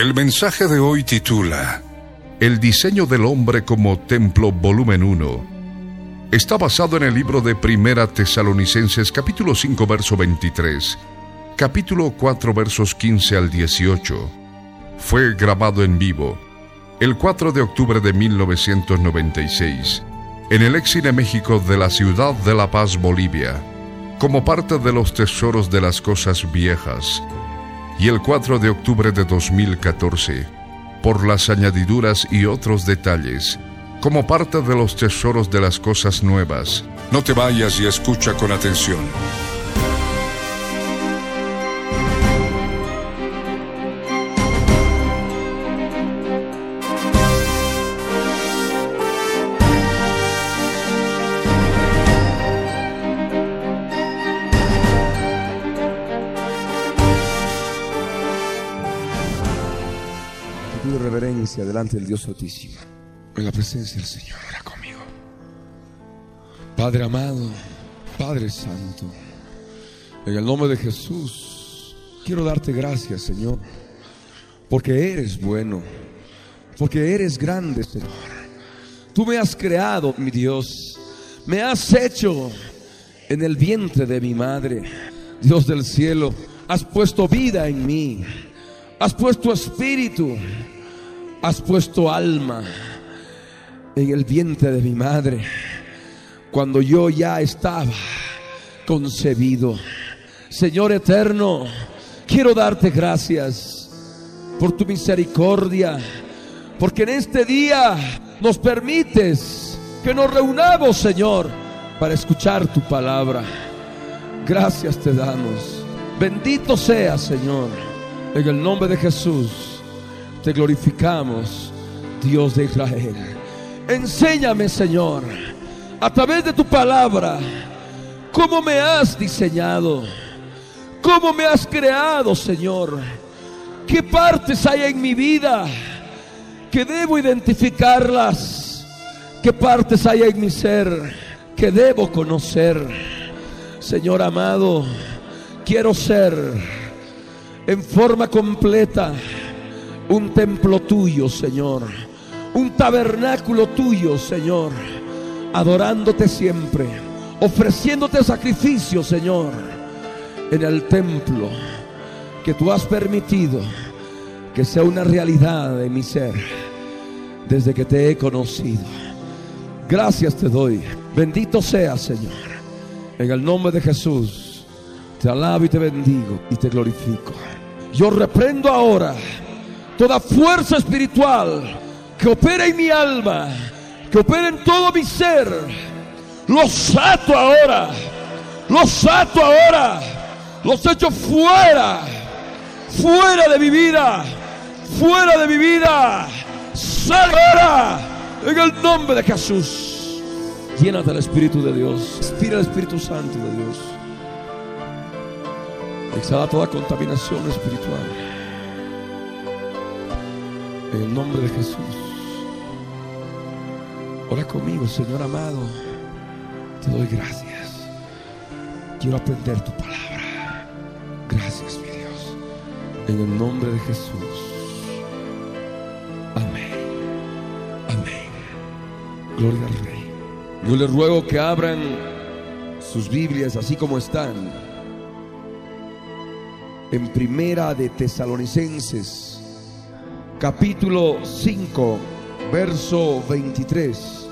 El mensaje de hoy titula El diseño del hombre como templo volumen 1. Está basado en el libro de Primera Tesalonicenses capítulo 5 verso 23, capítulo 4 versos 15 al 18. Fue grabado en vivo el 4 de octubre de 1996 en el Exine México de la ciudad de La Paz, Bolivia, como parte de los tesoros de las cosas viejas y el 4 de octubre de 2014, por las añadiduras y otros detalles, como parte de los tesoros de las cosas nuevas. No te vayas y escucha con atención. Delante del Dios Altísimo. En la presencia del Señor, ora conmigo. Padre amado, Padre Santo, en el nombre de Jesús, quiero darte gracias, Señor, porque eres bueno, porque eres grande, Señor. Tú me has creado, mi Dios, me has hecho en el vientre de mi madre, Dios del cielo, has puesto vida en mí, has puesto espíritu, has puesto alma en el vientre de mi madre cuando yo ya estaba concebido. Señor eterno, quiero darte gracias por tu misericordia, porque en este día nos permites que nos reunamos, Señor, para escuchar tu palabra. Gracias te damos. Bendito sea, Señor. En el nombre de Jesús te glorificamos, Dios de Israel. Enséñame, Señor, a través de tu palabra, cómo me has diseñado, cómo me has creado, Señor. ¿Qué partes hay en mi vida que debo identificarlas? ¿Qué partes hay en mi ser que debo conocer? Señor amado, quiero ser en forma completa un templo tuyo, Señor. Un tabernáculo tuyo, Señor. Adorándote siempre. Ofreciéndote sacrificio, Señor. En el templo que tú has permitido que sea una realidad en mi ser. Desde que te he conocido. Gracias te doy. Bendito sea, Señor. En el nombre de Jesús. Te alabo y te bendigo y te glorifico. Yo reprendo ahora toda fuerza espiritual que opera en mi alma, que opera en todo mi ser. Los ato ahora, los ato ahora, los echo fuera, fuera de mi vida, fuera de mi vida. Sal ahora en el nombre de Jesús. Llénate del Espíritu de Dios, inspira el Espíritu Santo de Dios. Exhala toda contaminación espiritual. En el nombre de Jesús. Ora conmigo, Señor amado. Te doy gracias. Quiero aprender tu palabra. Gracias, mi Dios. En el nombre de Jesús. Amén. Amén. Gloria al Rey. Yo les ruego que abran sus Biblias así como están en Primera de Tesalonicenses, capítulo 5, verso 23.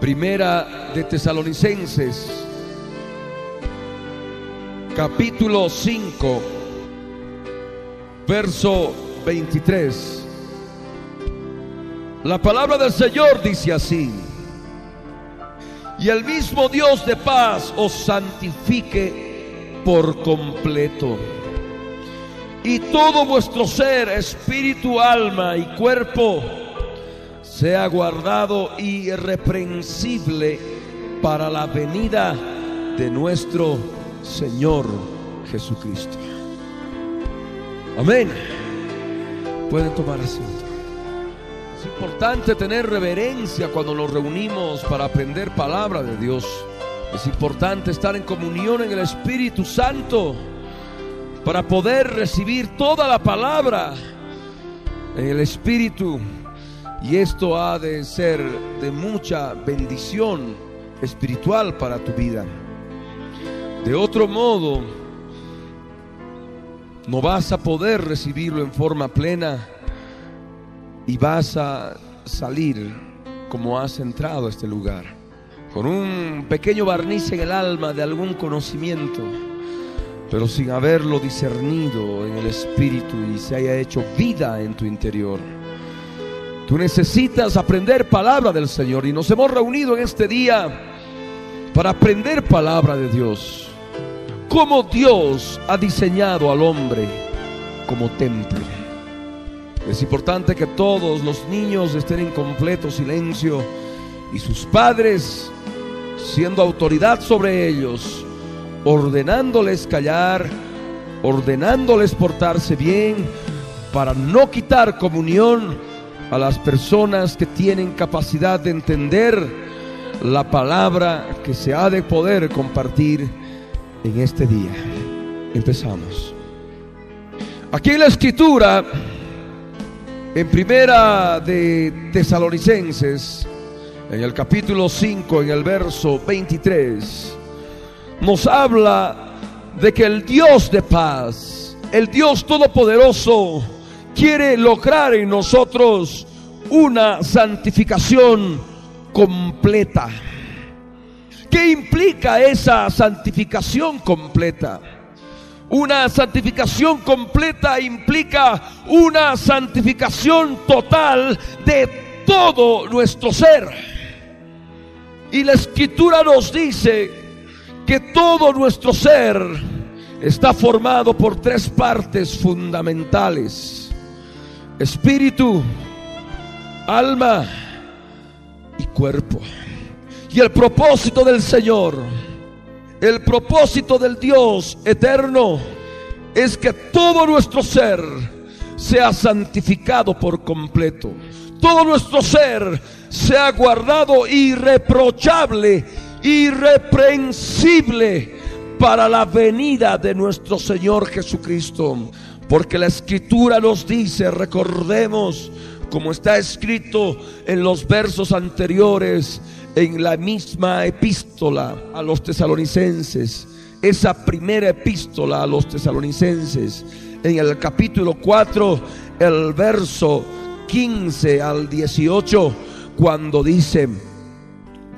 Primera de Tesalonicenses, capítulo 5, verso 23. La palabra del Señor dice así. y el mismo Dios de paz os santifique por completo. Y todo vuestro ser, espíritu, alma y cuerpo, sea guardado irreprensible para la venida de nuestro Señor Jesucristo. Amén. Pueden tomar asiento. Es importante tener reverencia cuando nos reunimos para aprender palabra de Dios. Es importante estar en comunión en el Espíritu Santo para poder recibir toda la palabra en el Espíritu. Y esto ha de ser de mucha bendición espiritual para tu vida. De otro modo, no vas a poder recibirlo en forma plena y vas a salir como has entrado a este lugar, con un pequeño barniz en el alma de algún conocimiento, pero sin haberlo discernido en el espíritu y se haya hecho vida en tu interior. Tú necesitas aprender palabra del Señor y nos hemos reunido en este día para aprender palabra de Dios. Cómo Dios ha diseñado al hombre como templo. Es importante que todos los niños estén en completo silencio y sus padres, siendo autoridad sobre ellos, ordenándoles callar, ordenándoles portarse bien, para no quitar comunión a las personas que tienen capacidad de entender la palabra que se ha de poder compartir en este día. Empezamos. Aquí en la escritura en primera de Tesalonicenses, en el capítulo 5, en el verso 23, nos habla de que el Dios de paz, el Dios todopoderoso, quiere lograr en nosotros una santificación completa. ¿Qué implica esa santificación completa? Una santificación completa implica una santificación total de todo nuestro ser. Y la escritura nos dice que todo nuestro ser está formado por tres partes fundamentales. Espíritu, alma y cuerpo. Y el propósito del Señor el propósito del Dios eterno es que todo nuestro ser sea santificado por completo. Todo nuestro ser sea guardado irreprochable, irreprensible para la venida de nuestro Señor Jesucristo. Porque la escritura nos dice, recordemos, como está escrito en los versos anteriores, en la misma epístola a los tesalonicenses, esa primera epístola a los tesalonicenses, en el capítulo 4, el verso 15 al 18, cuando dice,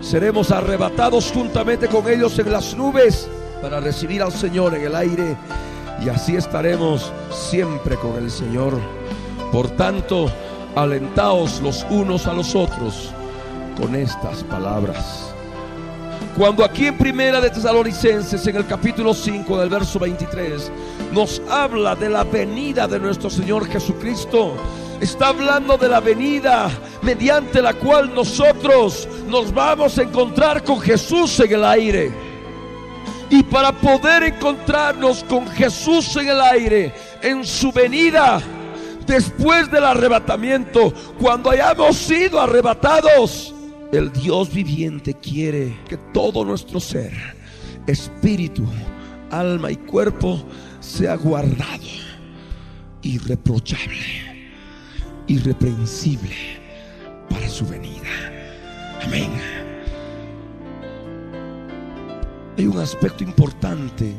seremos arrebatados juntamente con ellos en las nubes para recibir al Señor en el aire, y así estaremos siempre con el Señor. Por tanto, alentaos los unos a los otros con estas palabras. Cuando aquí en Primera de Tesalonicenses, en el capítulo 5 del verso 23, nos habla de la venida de nuestro Señor Jesucristo, está hablando de la venida mediante la cual nosotros nos vamos a encontrar con Jesús en el aire. Y para poder encontrarnos con Jesús en el aire, en su venida, después del arrebatamiento, cuando hayamos sido arrebatados, el Dios viviente quiere que todo nuestro ser, espíritu, alma y cuerpo sea guardado, irreprochable, irreprensible para su venida. Amén. hay un aspecto importante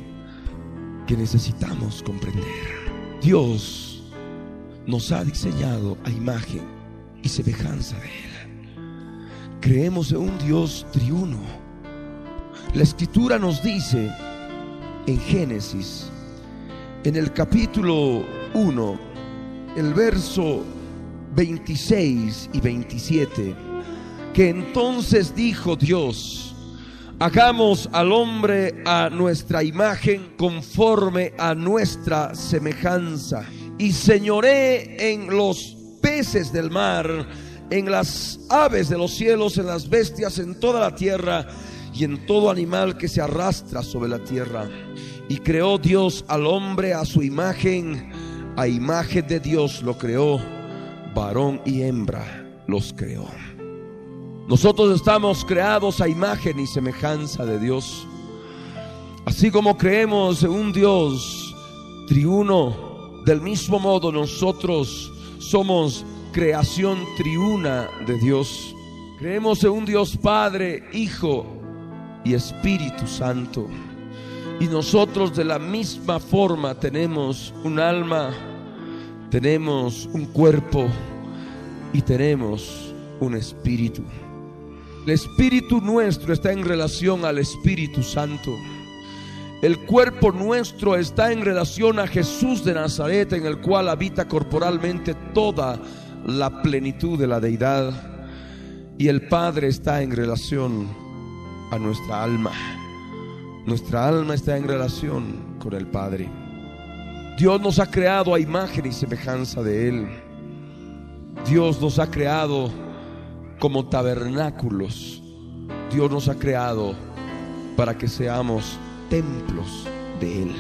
que necesitamos comprender. Dios nos ha diseñado a imagen y semejanza de Él. Creemos en un Dios triuno. La escritura nos dice en Génesis, en el capítulo 1, el verso 26 y 27, que entonces dijo Dios, Hagamos al hombre a nuestra imagen conforme a nuestra semejanza. Y señoré en los peces del mar, en las aves de los cielos, en las bestias, en toda la tierra y en todo animal que se arrastra sobre la tierra. Y creó Dios al hombre a su imagen, a imagen de Dios lo creó, varón y hembra los creó. Nosotros estamos creados a imagen y semejanza de Dios. Así como creemos en un Dios triuno, del mismo modo nosotros somos creación triuna de Dios. Creemos en un Dios Padre, Hijo y Espíritu Santo. Y nosotros de la misma forma tenemos un alma, tenemos un cuerpo y tenemos un espíritu. El espíritu nuestro está en relación al Espíritu Santo. El cuerpo nuestro está en relación a Jesús de Nazaret, en el cual habita corporalmente toda la plenitud de la deidad. Y el Padre está en relación a nuestra alma. Nuestra alma está en relación con el Padre. Dios nos ha creado a imagen y semejanza de Él. Dios nos ha creado como tabernáculos. Dios nos ha creado para que seamos templos de Él.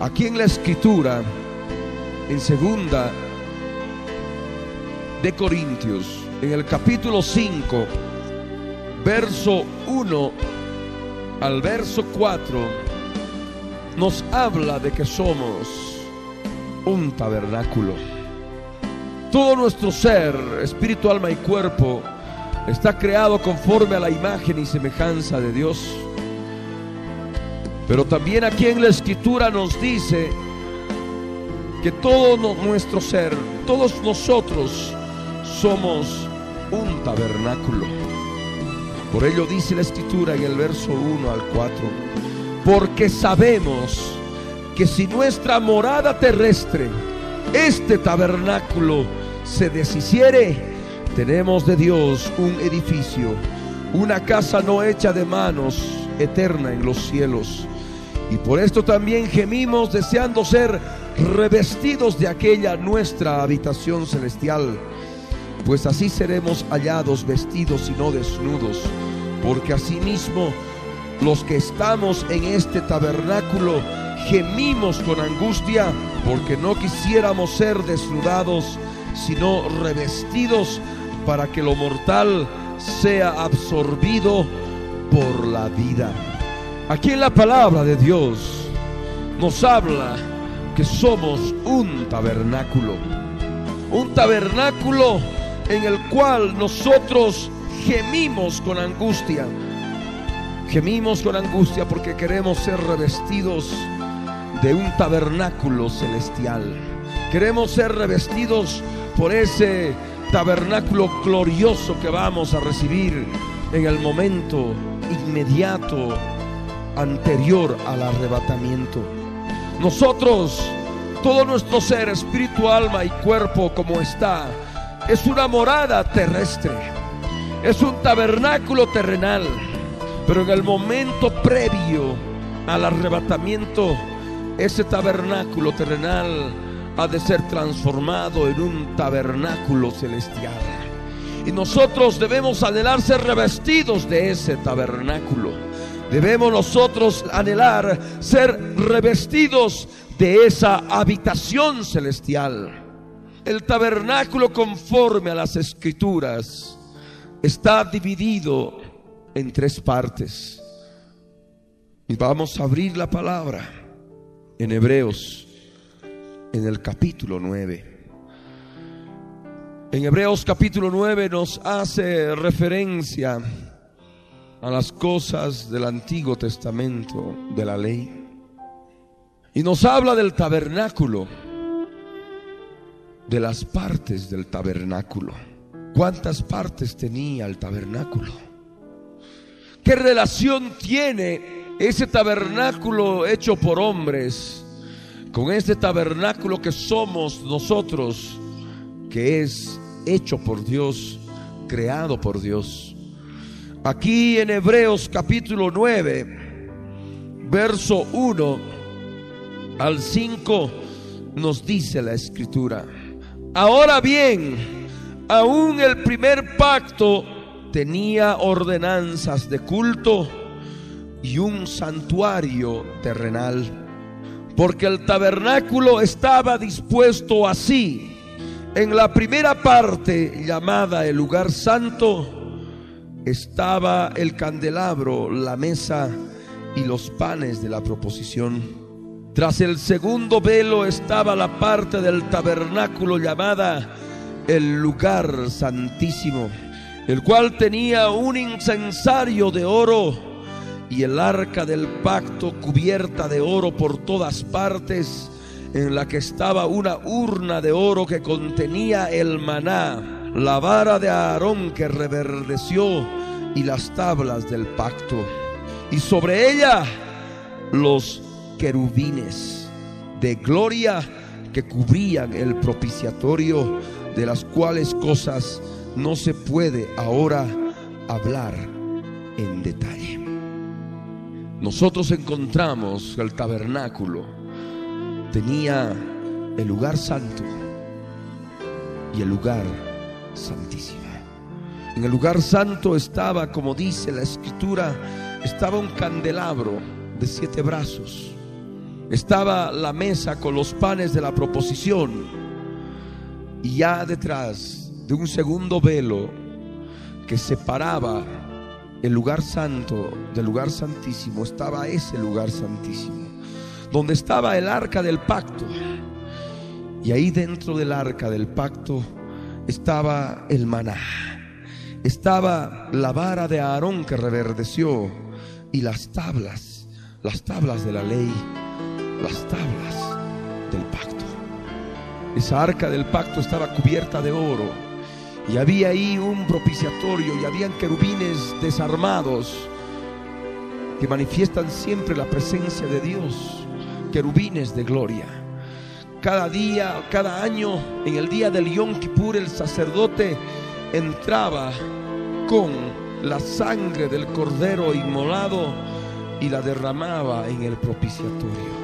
Aquí en la escritura, en segunda de Corintios, en el capítulo 5, verso 1 al verso 4, nos habla de que somos un tabernáculo. Todo nuestro ser, espíritu, alma y cuerpo, está creado conforme a la imagen y semejanza de Dios. Pero también aquí en la escritura nos dice que todo nuestro ser, todos nosotros somos un tabernáculo. Por ello dice la escritura en el verso 1 al 4, porque sabemos que si nuestra morada terrestre, este tabernáculo, se deshiciere, tenemos de Dios un edificio, una casa no hecha de manos, eterna en los cielos. Y por esto también gemimos deseando ser revestidos de aquella nuestra habitación celestial, pues así seremos hallados vestidos y no desnudos, porque asimismo los que estamos en este tabernáculo gemimos con angustia, porque no quisiéramos ser desnudados sino revestidos para que lo mortal sea absorbido por la vida. Aquí en la palabra de Dios nos habla que somos un tabernáculo, un tabernáculo en el cual nosotros gemimos con angustia. Gemimos con angustia porque queremos ser revestidos de un tabernáculo celestial. Queremos ser revestidos por ese tabernáculo glorioso que vamos a recibir en el momento inmediato anterior al arrebatamiento. Nosotros, todo nuestro ser, espíritu, alma y cuerpo como está, es una morada terrestre, es un tabernáculo terrenal, pero en el momento previo al arrebatamiento, ese tabernáculo terrenal ha de ser transformado en un tabernáculo celestial. Y nosotros debemos anhelar ser revestidos de ese tabernáculo. Debemos nosotros anhelar ser revestidos de esa habitación celestial. El tabernáculo conforme a las escrituras está dividido en tres partes. Y vamos a abrir la palabra en Hebreos en el capítulo 9. En Hebreos capítulo 9 nos hace referencia a las cosas del Antiguo Testamento de la ley. Y nos habla del tabernáculo, de las partes del tabernáculo. ¿Cuántas partes tenía el tabernáculo? ¿Qué relación tiene ese tabernáculo hecho por hombres con este tabernáculo que somos nosotros, que es hecho por Dios, creado por Dios? Aquí en Hebreos capítulo 9, verso 1 al 5, nos dice la escritura. Ahora bien, aún el primer pacto tenía ordenanzas de culto y un santuario terrenal, porque el tabernáculo estaba dispuesto así. En la primera parte llamada el lugar santo estaba el candelabro, la mesa y los panes de la proposición. Tras el segundo velo estaba la parte del tabernáculo llamada el lugar santísimo, el cual tenía un incensario de oro y el arca del pacto cubierta de oro por todas partes, en la que estaba una urna de oro que contenía el maná, la vara de Aarón que reverdeció y las tablas del pacto. Y sobre ella los querubines de gloria que cubrían el propiciatorio, de las cuales cosas no se puede ahora hablar en detalle. Nosotros encontramos el tabernáculo tenía el lugar santo y el lugar santísimo. En el lugar santo estaba, como dice la escritura, estaba un candelabro de siete brazos estaba la mesa con los panes de la proposición y ya detrás de un segundo velo que separaba el lugar santo del lugar santísimo estaba ese lugar santísimo, donde estaba el arca del pacto. Y ahí dentro del arca del pacto estaba el maná, estaba la vara de Aarón que reverdeció y las tablas, las tablas de la ley las tablas del pacto. Esa arca del pacto estaba cubierta de oro y había ahí un propiciatorio y habían querubines desarmados que manifiestan siempre la presencia de Dios, querubines de gloria. Cada día, cada año, en el día del Yom Kippur, el sacerdote entraba con la sangre del cordero inmolado y la derramaba en el propiciatorio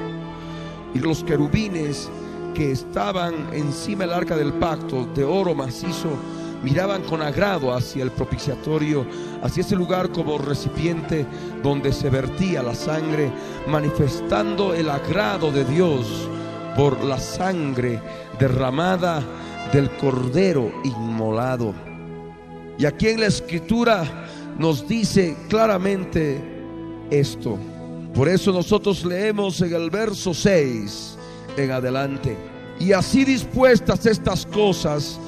y los querubines que estaban encima del arca del pacto de oro macizo miraban con agrado hacia el propiciatorio, hacia ese lugar como recipiente donde se vertía la sangre, manifestando el agrado de Dios por la sangre derramada del cordero inmolado. Y aquí en la escritura nos dice claramente esto. Por eso nosotros leemos en el verso 6 en adelante. Y así dispuestas estas cosas,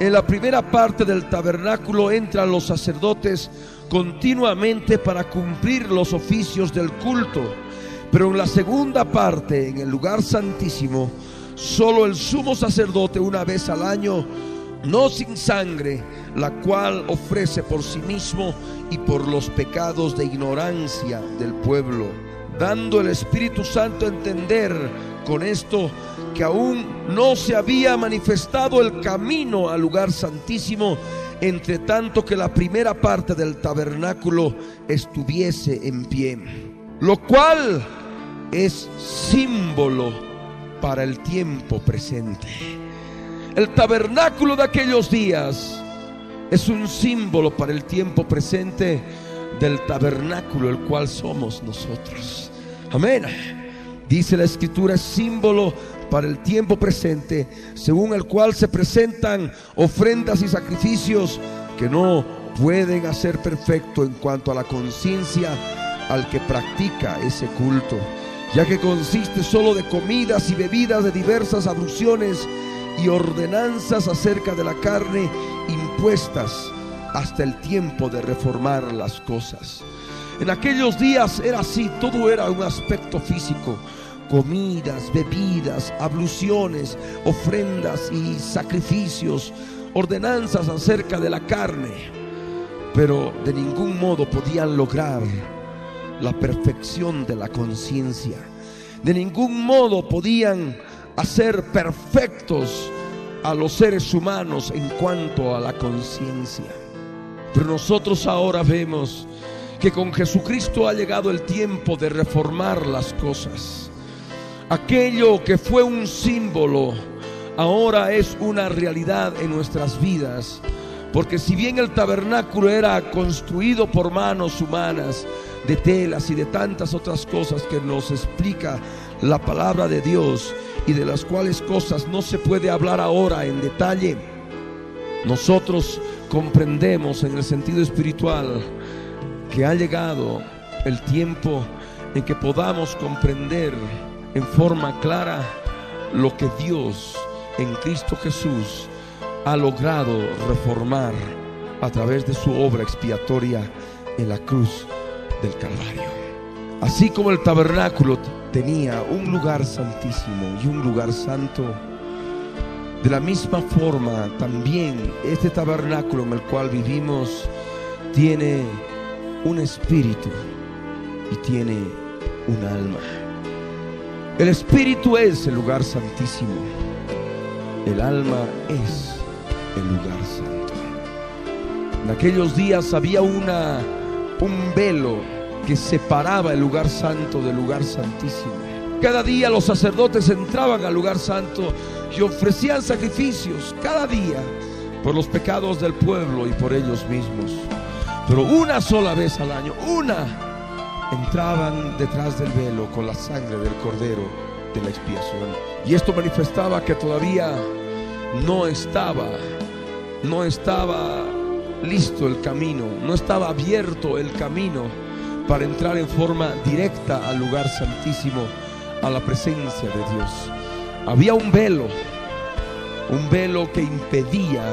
en la primera parte del tabernáculo entran los sacerdotes continuamente para cumplir los oficios del culto. Pero en la segunda parte, en el lugar santísimo, solo el sumo sacerdote una vez al año, no sin sangre, la cual ofrece por sí mismo y por los pecados de ignorancia del pueblo, dando el Espíritu Santo a entender con esto que aún no se había manifestado el camino al lugar santísimo, entre tanto que la primera parte del tabernáculo estuviese en pie, lo cual es símbolo para el tiempo presente. El tabernáculo de aquellos días es un símbolo para el tiempo presente del tabernáculo el cual somos nosotros. Amén. Dice la escritura, es símbolo para el tiempo presente, según el cual se presentan ofrendas y sacrificios que no pueden hacer perfecto en cuanto a la conciencia al que practica ese culto, ya que consiste solo de comidas y bebidas de diversas abluciones y ordenanzas acerca de la carne impuestas hasta el tiempo de reformar las cosas. En aquellos días era así, todo era un aspecto físico. Comidas, bebidas, abluciones, ofrendas y sacrificios, ordenanzas acerca de la carne, pero de ningún modo podían lograr la perfección de la conciencia. De ningún modo podían hacer perfectos a los seres humanos en cuanto a la conciencia. Pero nosotros ahora vemos que con Jesucristo ha llegado el tiempo de reformar las cosas. Aquello que fue un símbolo ahora es una realidad en nuestras vidas. Porque si bien el tabernáculo era construido por manos humanas, de telas y de tantas otras cosas que nos explica la palabra de Dios y de las cuales cosas no se puede hablar ahora en detalle, nosotros comprendemos en el sentido espiritual que ha llegado el tiempo en que podamos comprender en forma clara lo que Dios en Cristo Jesús ha logrado reformar a través de su obra expiatoria en la cruz del Calvario. Así como el tabernáculo tenía un lugar santísimo y un lugar santo, de la misma forma también este tabernáculo en el cual vivimos tiene un espíritu y tiene un alma. El espíritu es el lugar santísimo. El alma es el lugar santo. En aquellos días había una un velo que separaba el lugar santo del lugar santísimo. Cada día los sacerdotes entraban al lugar santo y ofrecían sacrificios cada día por los pecados del pueblo y por ellos mismos. Pero una sola vez al año, una, entraban detrás del velo con la sangre del cordero de la expiación. Y esto manifestaba que todavía no estaba, no estaba listo el camino, no estaba abierto el camino para entrar en forma directa al lugar santísimo, a la presencia de Dios. Había un velo, un velo que impedía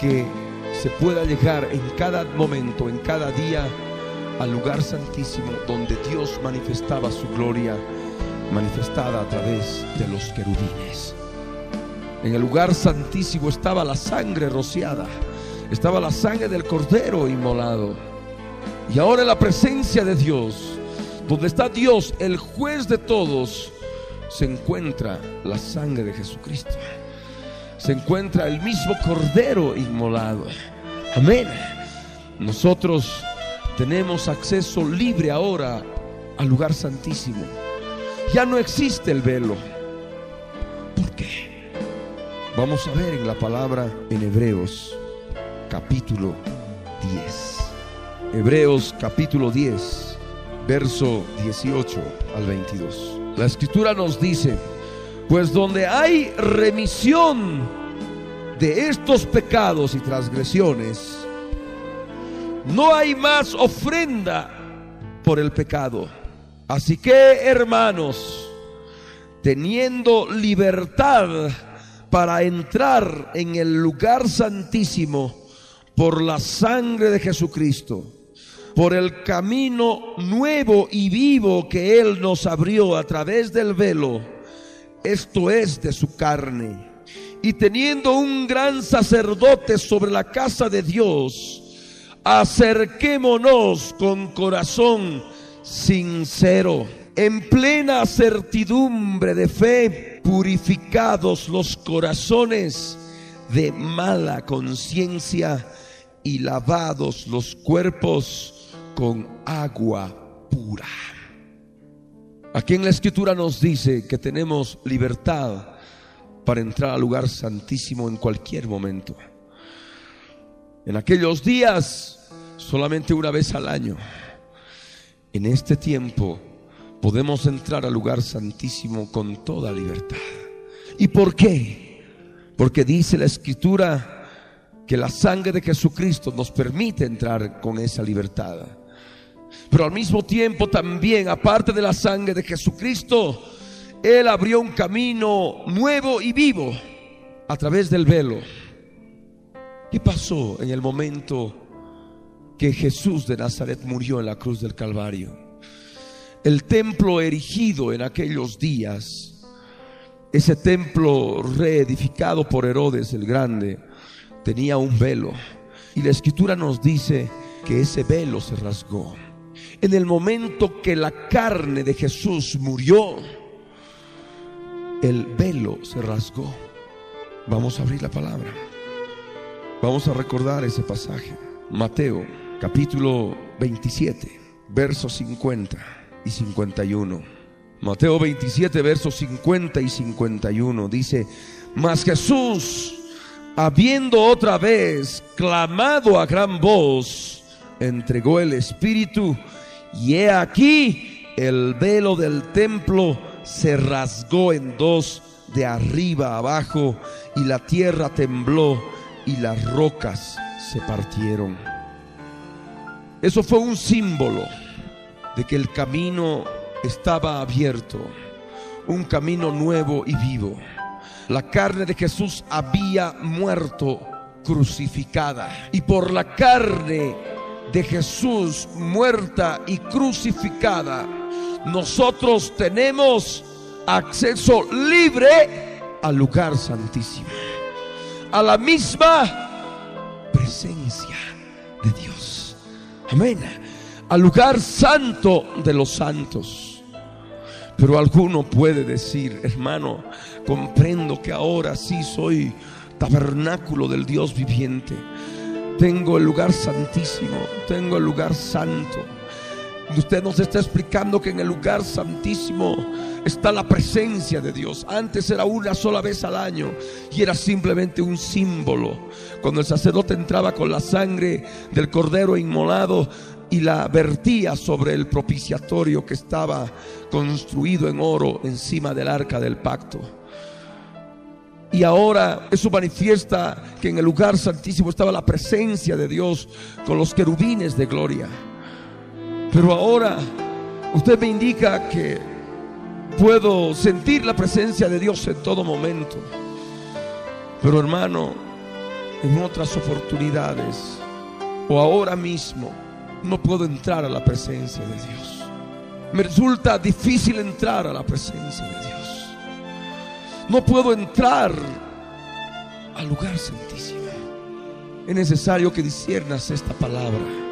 que se pueda llegar en cada momento, en cada día, al lugar santísimo donde Dios manifestaba su gloria, manifestada a través de los querubines. En el lugar santísimo estaba la sangre rociada, estaba la sangre del cordero inmolado. Y ahora en la presencia de Dios, donde está Dios, el juez de todos, se encuentra la sangre de Jesucristo. Se encuentra el mismo cordero inmolado. Amén. Nosotros tenemos acceso libre ahora al lugar santísimo. Ya no existe el velo. ¿Por qué? Vamos a ver en la palabra en Hebreos capítulo 10. Hebreos capítulo 10, verso 18 al 22. La escritura nos dice, pues donde hay remisión de estos pecados y transgresiones, no hay más ofrenda por el pecado. Así que, hermanos, teniendo libertad para entrar en el lugar santísimo por la sangre de Jesucristo, por el camino nuevo y vivo que Él nos abrió a través del velo, esto es de su carne. Y teniendo un gran sacerdote sobre la casa de Dios, acerquémonos con corazón sincero, en plena certidumbre de fe, purificados los corazones de mala conciencia y lavados los cuerpos con agua pura. Aquí en la escritura nos dice que tenemos libertad para entrar al lugar santísimo en cualquier momento. En aquellos días, solamente una vez al año. En este tiempo podemos entrar al lugar santísimo con toda libertad. ¿Y por qué? Porque dice la escritura que la sangre de Jesucristo nos permite entrar con esa libertad. Pero al mismo tiempo también, aparte de la sangre de Jesucristo, Él abrió un camino nuevo y vivo a través del velo. ¿Qué pasó en el momento que Jesús de Nazaret murió en la cruz del Calvario? El templo erigido en aquellos días, ese templo reedificado por Herodes el Grande, tenía un velo. Y la escritura nos dice que ese velo se rasgó. En el momento que la carne de Jesús murió, el velo se rasgó. Vamos a abrir la palabra. Vamos a recordar ese pasaje. Mateo capítulo 27, versos 50 y 51. Mateo 27, versos 50 y 51 dice, mas Jesús, habiendo otra vez clamado a gran voz, entregó el Espíritu y he aquí el velo del templo se rasgó en dos de arriba abajo y la tierra tembló y las rocas se partieron. Eso fue un símbolo de que el camino estaba abierto, un camino nuevo y vivo. La carne de Jesús había muerto crucificada y por la carne de Jesús muerta y crucificada, nosotros tenemos acceso libre al lugar santísimo a la misma presencia de Dios. Amén. Al lugar santo de los santos. Pero alguno puede decir, hermano, comprendo que ahora sí soy tabernáculo del Dios viviente. Tengo el lugar santísimo, tengo el lugar santo. Usted nos está explicando que en el lugar santísimo está la presencia de Dios. Antes era una sola vez al año y era simplemente un símbolo. Cuando el sacerdote entraba con la sangre del cordero inmolado y la vertía sobre el propiciatorio que estaba construido en oro encima del arca del pacto. Y ahora eso manifiesta que en el lugar santísimo estaba la presencia de Dios con los querubines de gloria. Pero ahora usted me indica que puedo sentir la presencia de Dios en todo momento. Pero hermano, en otras oportunidades o ahora mismo no puedo entrar a la presencia de Dios. Me resulta difícil entrar a la presencia de Dios. No puedo entrar al lugar santísimo. Es necesario que disiernas esta palabra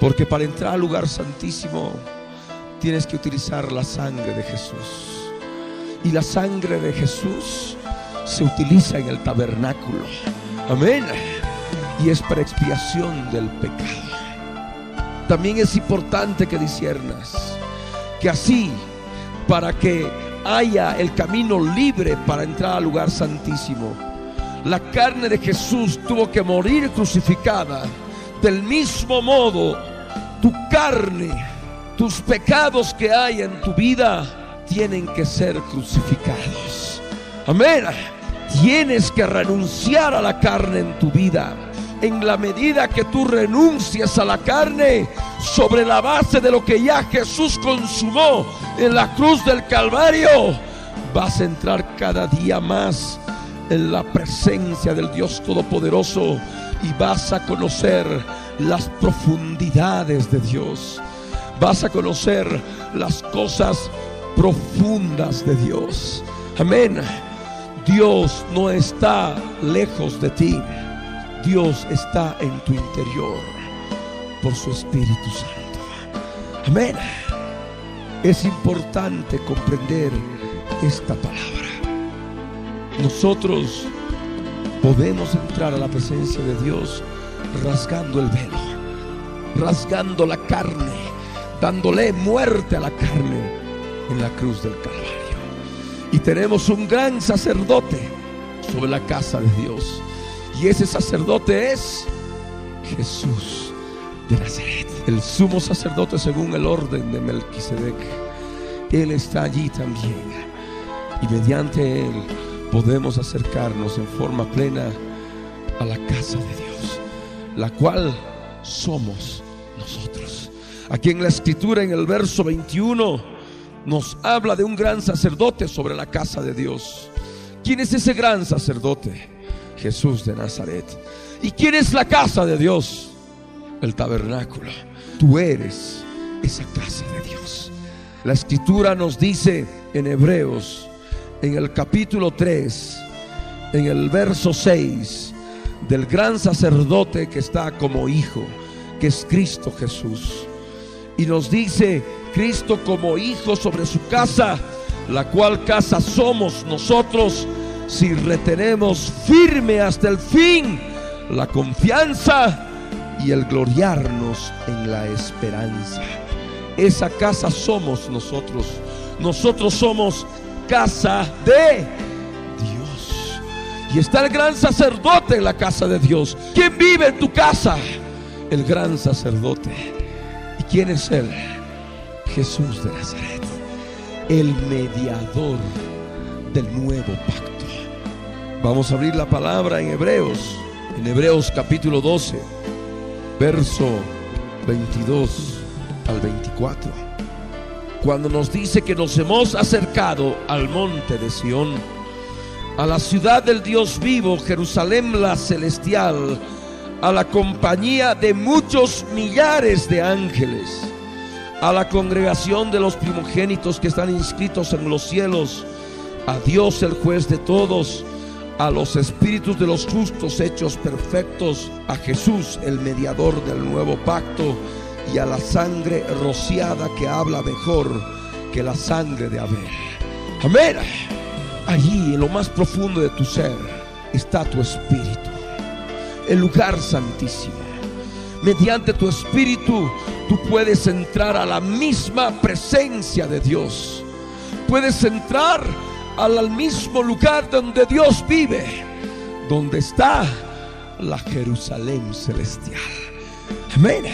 porque para entrar al lugar santísimo tienes que utilizar la sangre de Jesús. Y la sangre de Jesús se utiliza en el tabernáculo. Amén. Y es para expiación del pecado. También es importante que disiernas que así, para que haya el camino libre para entrar al lugar santísimo, la carne de Jesús tuvo que morir crucificada. Del mismo modo, tu carne, tus pecados que hay en tu vida tienen que ser crucificados. Amén. Tienes que renunciar a la carne en tu vida. En la medida que tú renuncias a la carne sobre la base de lo que ya Jesús consumó en la cruz del Calvario, vas a entrar cada día más en la presencia del Dios Todopoderoso y vas a conocer las profundidades de Dios. Vas a conocer las cosas profundas de Dios. Amén. Dios no está lejos de ti. Dios está en tu interior por su Espíritu Santo. Amén. Es importante comprender esta palabra. Nosotros podemos entrar a la presencia de Dios rasgando el velo, rasgando la carne, dándole muerte a la carne en la cruz del Calvario. Y tenemos un gran sacerdote sobre la casa de Dios. Y ese sacerdote es Jesús de Nazaret, el sumo sacerdote según el orden de Melquisedec. Él está allí también. Y mediante Él podemos acercarnos en forma plena a la casa de Dios, la cual somos nosotros. Aquí en la escritura, en el verso 21, nos habla de un gran sacerdote sobre la casa de Dios. ¿Quién es ese gran sacerdote? Jesús de Nazaret. ¿Y quién es la casa de Dios? El tabernáculo. Tú eres esa casa de Dios. La escritura nos dice en Hebreos, en el capítulo 3, en el verso 6, del gran sacerdote que está como hijo, que es Cristo Jesús. Y nos dice Cristo como hijo sobre su casa, la cual casa somos nosotros si retenemos firme hasta el fin la confianza y el gloriarnos en la esperanza. Esa casa somos nosotros. Nosotros somos casa de Dios. Y está el gran sacerdote en la casa de Dios. ¿Quién vive en tu casa? El gran sacerdote. ¿Y quién es él? Jesús de Nazaret. El mediador del nuevo pacto. Vamos a abrir la palabra en Hebreos. En Hebreos capítulo 12, verso 22 al 24. Cuando nos dice que nos hemos acercado al monte de Sión, a la ciudad del Dios vivo, Jerusalén la celestial, a la compañía de muchos millares de ángeles, a la congregación de los primogénitos que están inscritos en los cielos, a Dios el juez de todos, a los espíritus de los justos hechos perfectos, a Jesús el mediador del nuevo pacto, y a la sangre rociada que habla mejor que la sangre de Abel. Amén. Allí en lo más profundo de tu ser está tu espíritu, el lugar santísimo. Mediante tu espíritu tú puedes entrar a la misma presencia de Dios. Puedes entrar al mismo lugar donde Dios vive, donde está la Jerusalén celestial. Amén.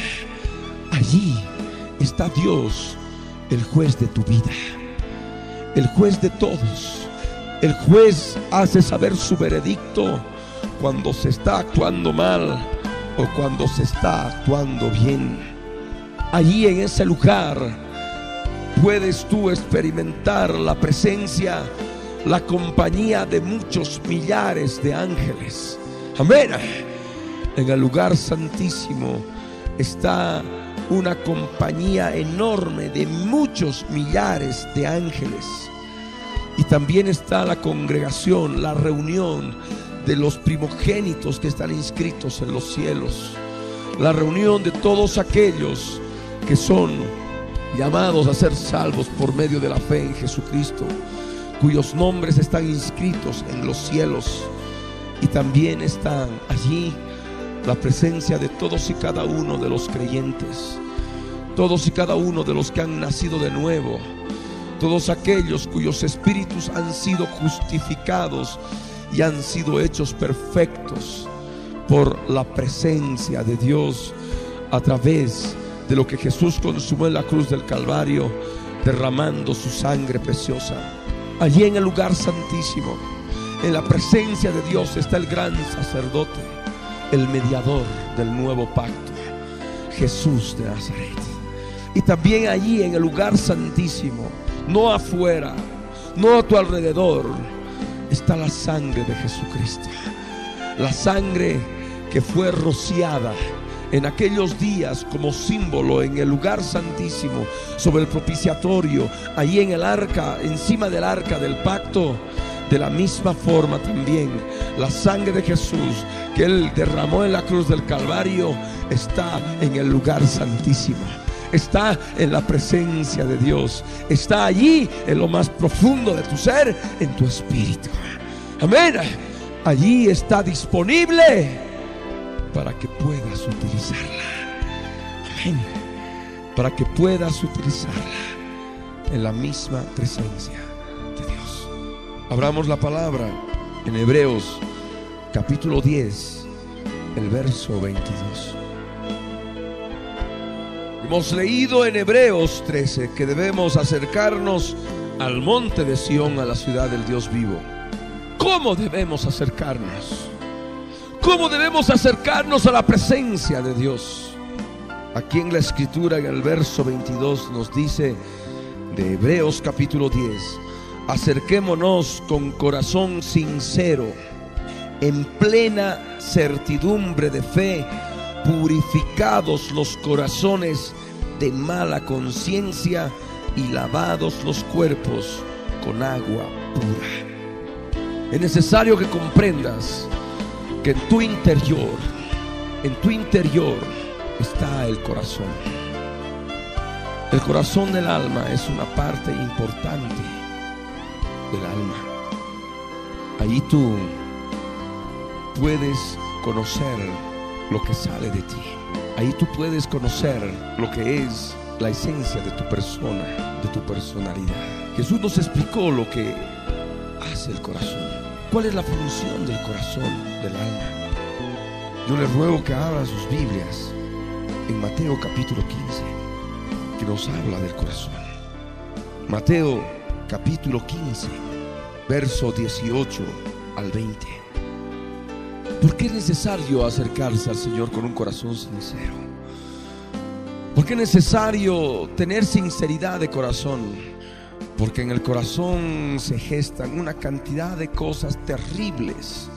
Allí está Dios, el juez de tu vida, el juez de todos. El juez hace saber su veredicto cuando se está actuando mal o cuando se está actuando bien. Allí en ese lugar puedes tú experimentar la presencia, la compañía de muchos millares de ángeles. Amén. En el lugar santísimo está una compañía enorme de muchos millares de ángeles. Y también está la congregación, la reunión de los primogénitos que están inscritos en los cielos. La reunión de todos aquellos que son llamados a ser salvos por medio de la fe en Jesucristo, cuyos nombres están inscritos en los cielos. Y también están allí la presencia de todos y cada uno de los creyentes, todos y cada uno de los que han nacido de nuevo, todos aquellos cuyos espíritus han sido justificados y han sido hechos perfectos por la presencia de Dios a través de lo que Jesús consumó en la cruz del Calvario, derramando su sangre preciosa. Allí en el lugar santísimo, en la presencia de Dios está el gran sacerdote el mediador del nuevo pacto, Jesús de Nazaret. Y también allí en el lugar santísimo, no afuera, no a tu alrededor, está la sangre de Jesucristo. La sangre que fue rociada en aquellos días como símbolo en el lugar santísimo, sobre el propiciatorio, allí en el arca, encima del arca del pacto. De la misma forma también la sangre de Jesús que Él derramó en la cruz del Calvario está en el lugar santísimo. Está en la presencia de Dios. Está allí en lo más profundo de tu ser, en tu espíritu. Amén. Allí está disponible para que puedas utilizarla. Amén. Para que puedas utilizarla en la misma presencia de Dios. Abramos la palabra en Hebreos capítulo 10, el verso 22. Hemos leído en Hebreos 13 que debemos acercarnos al monte de Sión, a la ciudad del Dios vivo. ¿Cómo debemos acercarnos? ¿Cómo debemos acercarnos a la presencia de Dios? Aquí en la escritura, en el verso 22, nos dice de Hebreos capítulo 10, acerquémonos con corazón sincero en plena certidumbre de fe, purificados los corazones de mala conciencia y lavados los cuerpos con agua pura. Es necesario que comprendas que en tu interior, en tu interior está el corazón. El corazón del alma es una parte importante del alma. Allí tú puedes conocer lo que sale de ti. Ahí tú puedes conocer lo que es la esencia de tu persona, de tu personalidad. Jesús nos explicó lo que hace el corazón. ¿Cuál es la función del corazón, del alma? Yo les ruego que abran sus Biblias en Mateo capítulo 15, que nos habla del corazón. Mateo capítulo 15, verso 18 al 20. ¿Por qué es necesario acercarse al Señor con un corazón sincero? ¿Por qué es necesario tener sinceridad de corazón? Porque en el corazón se gestan una cantidad de cosas terribles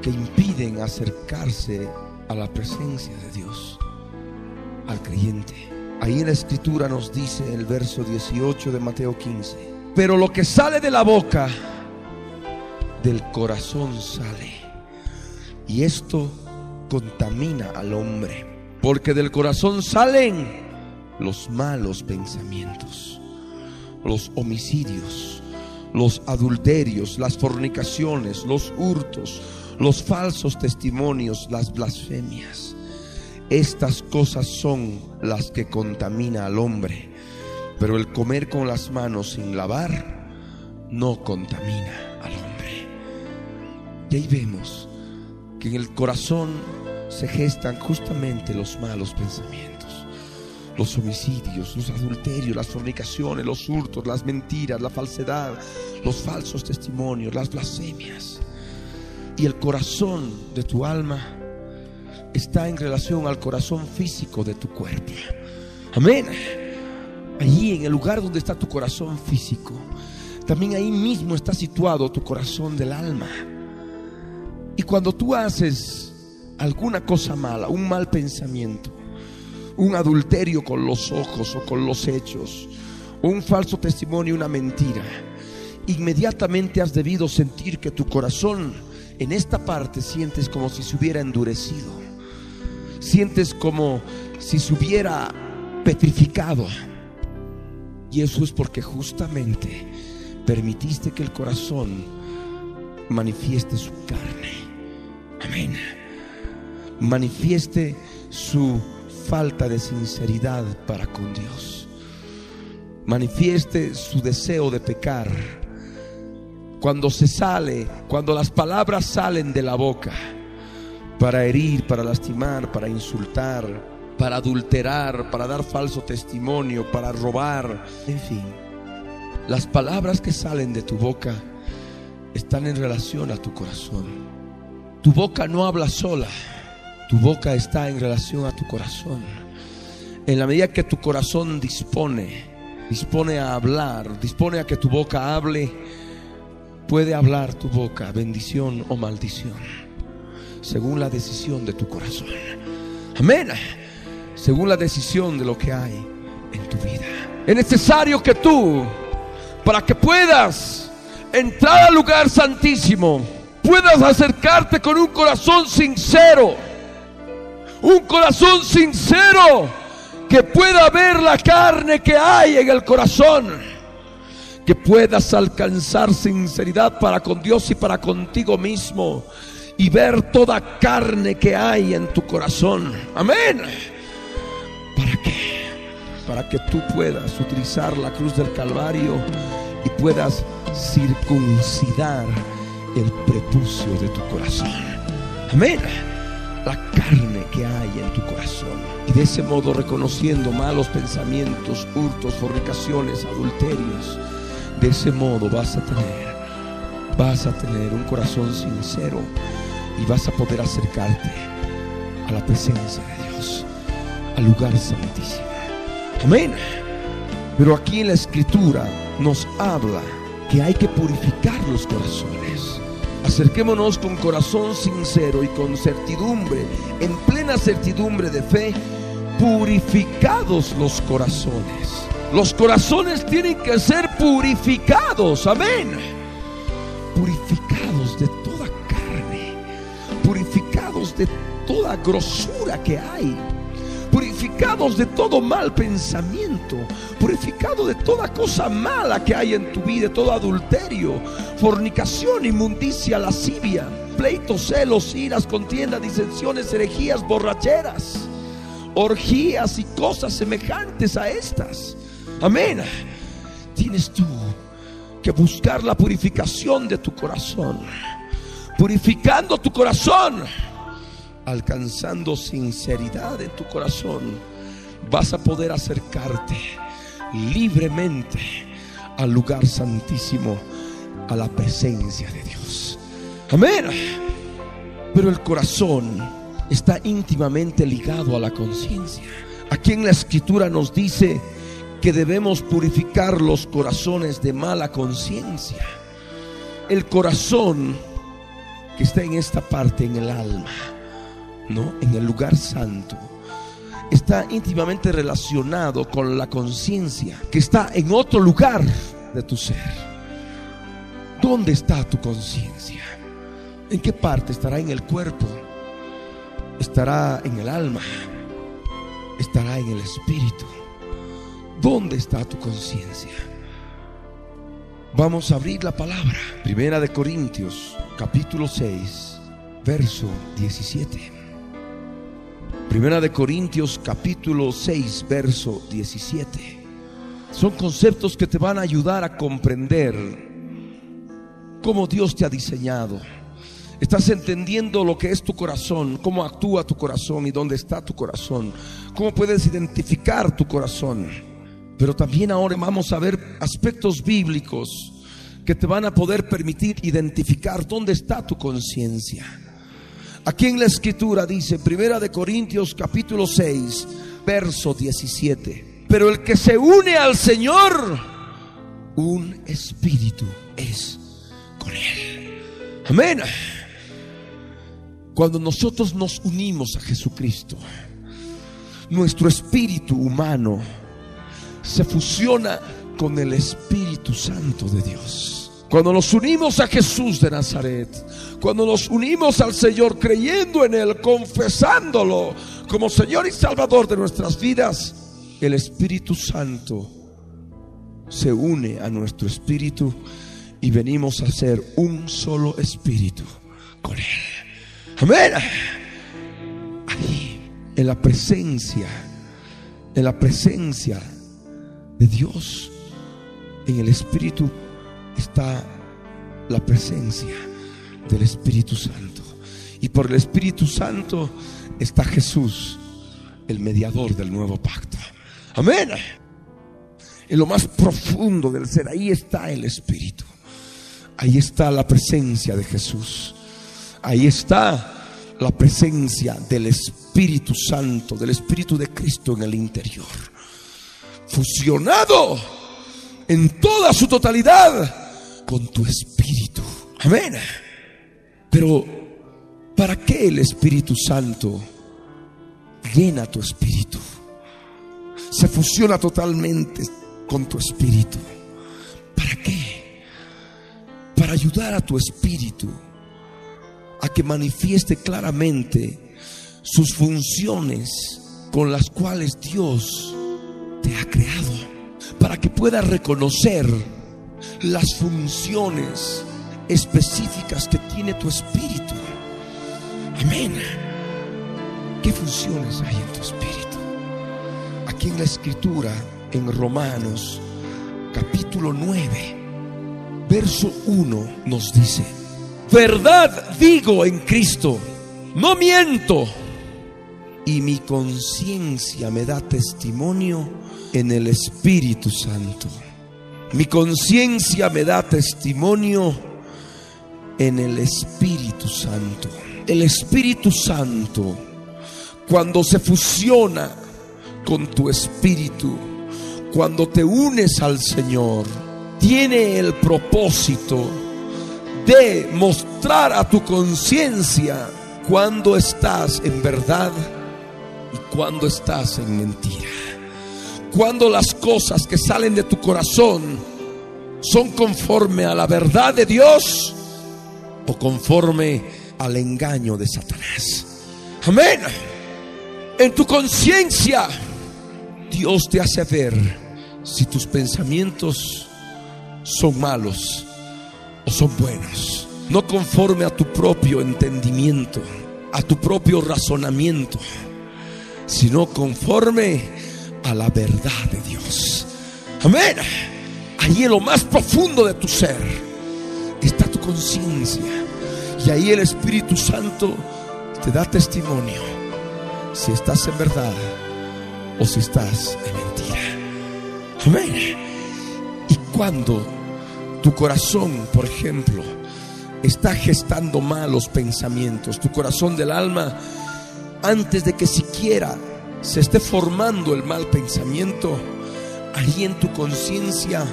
que impiden acercarse a la presencia de Dios, al creyente. Ahí en la escritura nos dice el verso 18 de Mateo 15, pero lo que sale de la boca, del corazón sale. Y esto contamina al hombre, porque del corazón salen los malos pensamientos, los homicidios, los adulterios, las fornicaciones, los hurtos, los falsos testimonios, las blasfemias. Estas cosas son las que contamina al hombre, pero el comer con las manos sin lavar no contamina al hombre. Y ahí vemos en el corazón se gestan justamente los malos pensamientos, los homicidios, los adulterios, las fornicaciones, los hurtos, las mentiras, la falsedad, los falsos testimonios, las blasfemias. Y el corazón de tu alma está en relación al corazón físico de tu cuerpo. Amén. Allí en el lugar donde está tu corazón físico, también ahí mismo está situado tu corazón del alma. Y cuando tú haces alguna cosa mala, un mal pensamiento, un adulterio con los ojos o con los hechos, un falso testimonio, una mentira, inmediatamente has debido sentir que tu corazón en esta parte sientes como si se hubiera endurecido. Sientes como si se hubiera petrificado. Y eso es porque justamente permitiste que el corazón manifieste su carne. Amén. Manifieste su falta de sinceridad para con Dios. Manifieste su deseo de pecar cuando se sale, cuando las palabras salen de la boca para herir, para lastimar, para insultar, para adulterar, para dar falso testimonio, para robar, en fin, las palabras que salen de tu boca están en relación a tu corazón. Tu boca no habla sola, tu boca está en relación a tu corazón. En la medida que tu corazón dispone, dispone a hablar, dispone a que tu boca hable, puede hablar tu boca bendición o maldición, según la decisión de tu corazón. Amén. Según la decisión de lo que hay en tu vida. Es necesario que tú, para que puedas entrar al lugar santísimo, puedas acercarte con un corazón sincero. Un corazón sincero que pueda ver la carne que hay en el corazón que puedas alcanzar sinceridad para con Dios y para contigo mismo y ver toda carne que hay en tu corazón. Amén. ¿Para? Para que tú puedas utilizar la cruz del Calvario y puedas circuncidar el prepucio de tu corazón. Amén. La carne que hay en tu corazón. Y de ese modo reconociendo malos pensamientos, hurtos, fornicaciones, adulterios de ese modo vas a tener, vas a tener un corazón sincero y vas a poder acercarte a la presencia de Dios, al lugar santísimo. Amén. Pero aquí en la escritura nos habla que hay que purificar los corazones. Acerquémonos con corazón sincero y con certidumbre, en plena certidumbre de fe, purificados los corazones. Los corazones tienen que ser purificados, amén. Purificados de toda carne, purificados de toda grosura que hay purificados de todo mal pensamiento, purificados de toda cosa mala que hay en tu vida, todo adulterio, fornicación, inmundicia, lascivia, pleitos, celos, iras, contiendas, disensiones, herejías, borracheras, orgías y cosas semejantes a estas. Amén. Tienes tú que buscar la purificación de tu corazón, purificando tu corazón alcanzando sinceridad en tu corazón, vas a poder acercarte libremente al lugar santísimo, a la presencia de Dios. Amén. Pero el corazón está íntimamente ligado a la conciencia. Aquí en la escritura nos dice que debemos purificar los corazones de mala conciencia. El corazón que está en esta parte, en el alma ¿no? En el lugar santo. Está íntimamente relacionado con la conciencia que está en otro lugar de tu ser. ¿Dónde está tu conciencia? ¿En qué parte estará en el cuerpo? ¿Estará en el alma? ¿Estará en el espíritu? ¿Dónde está tu conciencia? Vamos a abrir la palabra. Primera de Corintios, capítulo 6, verso 17. Primera de Corintios capítulo 6, verso 17. Son conceptos que te van a ayudar a comprender cómo Dios te ha diseñado. Estás entendiendo lo que es tu corazón, cómo actúa tu corazón y dónde está tu corazón, cómo puedes identificar tu corazón. Pero también ahora vamos a ver aspectos bíblicos que te van a poder permitir identificar dónde está tu conciencia. Aquí en la escritura dice, Primera de Corintios capítulo 6, verso 17. Pero el que se une al Señor, un espíritu es con él. Amén. Cuando nosotros nos unimos a Jesucristo, nuestro espíritu humano se fusiona con el Espíritu Santo de Dios. Cuando nos unimos a Jesús de Nazaret, cuando nos unimos al Señor creyendo en Él, confesándolo como Señor y Salvador de nuestras vidas, el Espíritu Santo se une a nuestro espíritu y venimos a ser un solo espíritu con Él. Amén. Ahí, en la presencia, en la presencia de Dios, en el Espíritu está la presencia del Espíritu Santo. Y por el Espíritu Santo está Jesús, el mediador del nuevo pacto. Amén. En lo más profundo del ser, ahí está el Espíritu. Ahí está la presencia de Jesús. Ahí está la presencia del Espíritu Santo, del Espíritu de Cristo en el interior. Fusionado en toda su totalidad con tu espíritu. Amén. Pero, ¿para qué el Espíritu Santo llena tu espíritu? Se fusiona totalmente con tu espíritu. ¿Para qué? Para ayudar a tu espíritu a que manifieste claramente sus funciones con las cuales Dios te ha creado. Para que pueda reconocer las funciones específicas que tiene tu espíritu. Amén. ¿Qué funciones hay en tu espíritu? Aquí en la escritura, en Romanos capítulo 9, verso 1 nos dice, verdad digo en Cristo, no miento, y mi conciencia me da testimonio en el Espíritu Santo mi conciencia me da testimonio en el Espíritu Santo. El Espíritu Santo, cuando se fusiona con tu espíritu, cuando te unes al Señor, tiene el propósito de mostrar a tu conciencia cuando estás en verdad y cuando estás en mentira. Cuando las cosas que salen de tu corazón son conforme a la verdad de Dios o conforme al engaño de Satanás. Amén. En tu conciencia Dios te hace ver si tus pensamientos son malos o son buenos. No conforme a tu propio entendimiento, a tu propio razonamiento, sino conforme a la verdad de Dios. Amén. Ahí en lo más profundo de tu ser está tu conciencia. Y ahí el Espíritu Santo te da testimonio si estás en verdad o si estás en mentira. Amén. Y cuando tu corazón, por ejemplo, está gestando malos pensamientos, tu corazón del alma, antes de que siquiera se esté formando el mal pensamiento, ahí en tu conciencia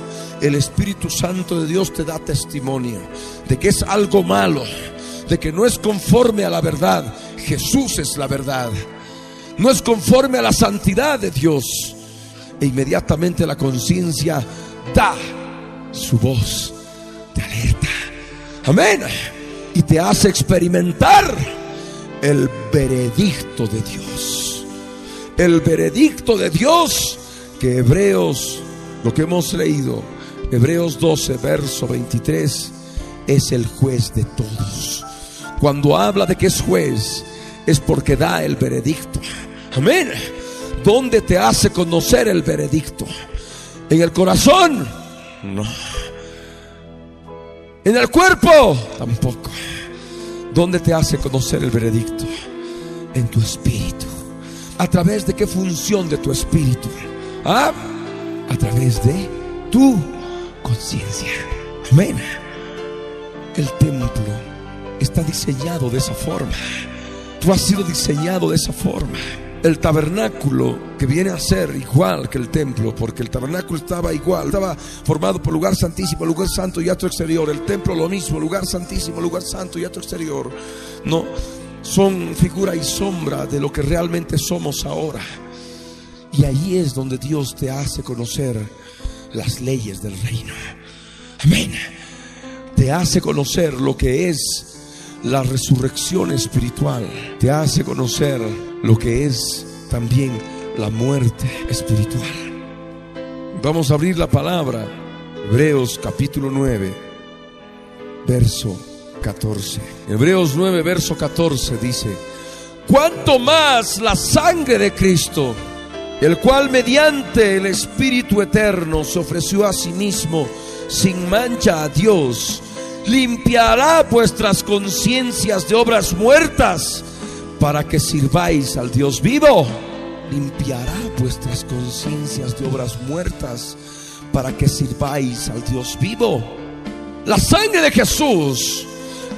el Espíritu Santo de Dios te da testimonio de que es algo malo, de que no es conforme a la verdad. Jesús es la verdad. No es conforme a la santidad de Dios. E inmediatamente la conciencia da su voz de alerta. Amén. Y te hace experimentar el veredicto de Dios. El veredicto de Dios que Hebreos, lo que hemos leído, Hebreos 12, verso 23, es el juez de todos. Cuando habla de que es juez, es porque da el veredicto. Amén. ¿Dónde te hace conocer el veredicto? ¿En el corazón? No. ¿En el cuerpo? Tampoco. ¿Dónde te hace conocer el veredicto? En tu espíritu. ¿A través de qué función de tu espíritu? ¿Ah? A través de tu conciencia. Amén. El templo está diseñado de esa forma. Tú has sido diseñado de esa forma. El tabernáculo que viene a ser igual que el templo, porque el tabernáculo estaba igual, estaba formado por lugar santísimo, lugar santo y otro exterior. El templo lo mismo, lugar santísimo, lugar santo y otro exterior. No, son figura y sombra de lo que realmente somos ahora. Y ahí es donde Dios te hace conocer las leyes del reino. Amén. Te hace conocer lo que es la resurrección espiritual. Te hace conocer lo que es también la muerte espiritual. Vamos a abrir la palabra. Hebreos capítulo 9, verso 14. Hebreos 9, verso 14 dice, cuanto más la sangre de Cristo, el cual mediante el Espíritu Eterno se ofreció a sí mismo sin mancha a Dios, limpiará vuestras conciencias de obras muertas para que sirváis al Dios vivo. Limpiará vuestras conciencias de obras muertas para que sirváis al Dios vivo. La sangre de Jesús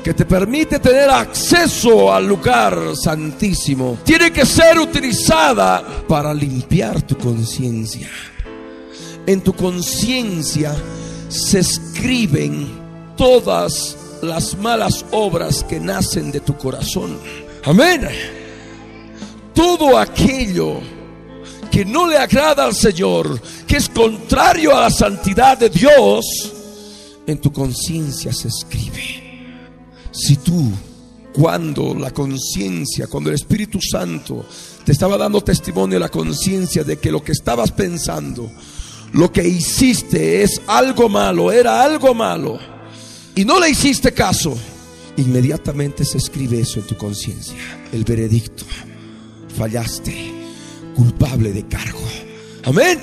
que te permite tener acceso al lugar santísimo tiene que ser utilizada para limpiar tu conciencia. En tu conciencia se escriben todas las malas obras que nacen de tu corazón. Amén. Todo aquello que no le agrada al Señor, que es contrario a la santidad de Dios, en tu conciencia se escribe. Si tú, cuando la conciencia, cuando el Espíritu Santo te estaba dando testimonio de la conciencia de que lo que estabas pensando, lo que hiciste es algo malo, era algo malo, y no le hiciste caso, inmediatamente se escribe eso en tu conciencia, el veredicto. Fallaste, culpable de cargo. Amén.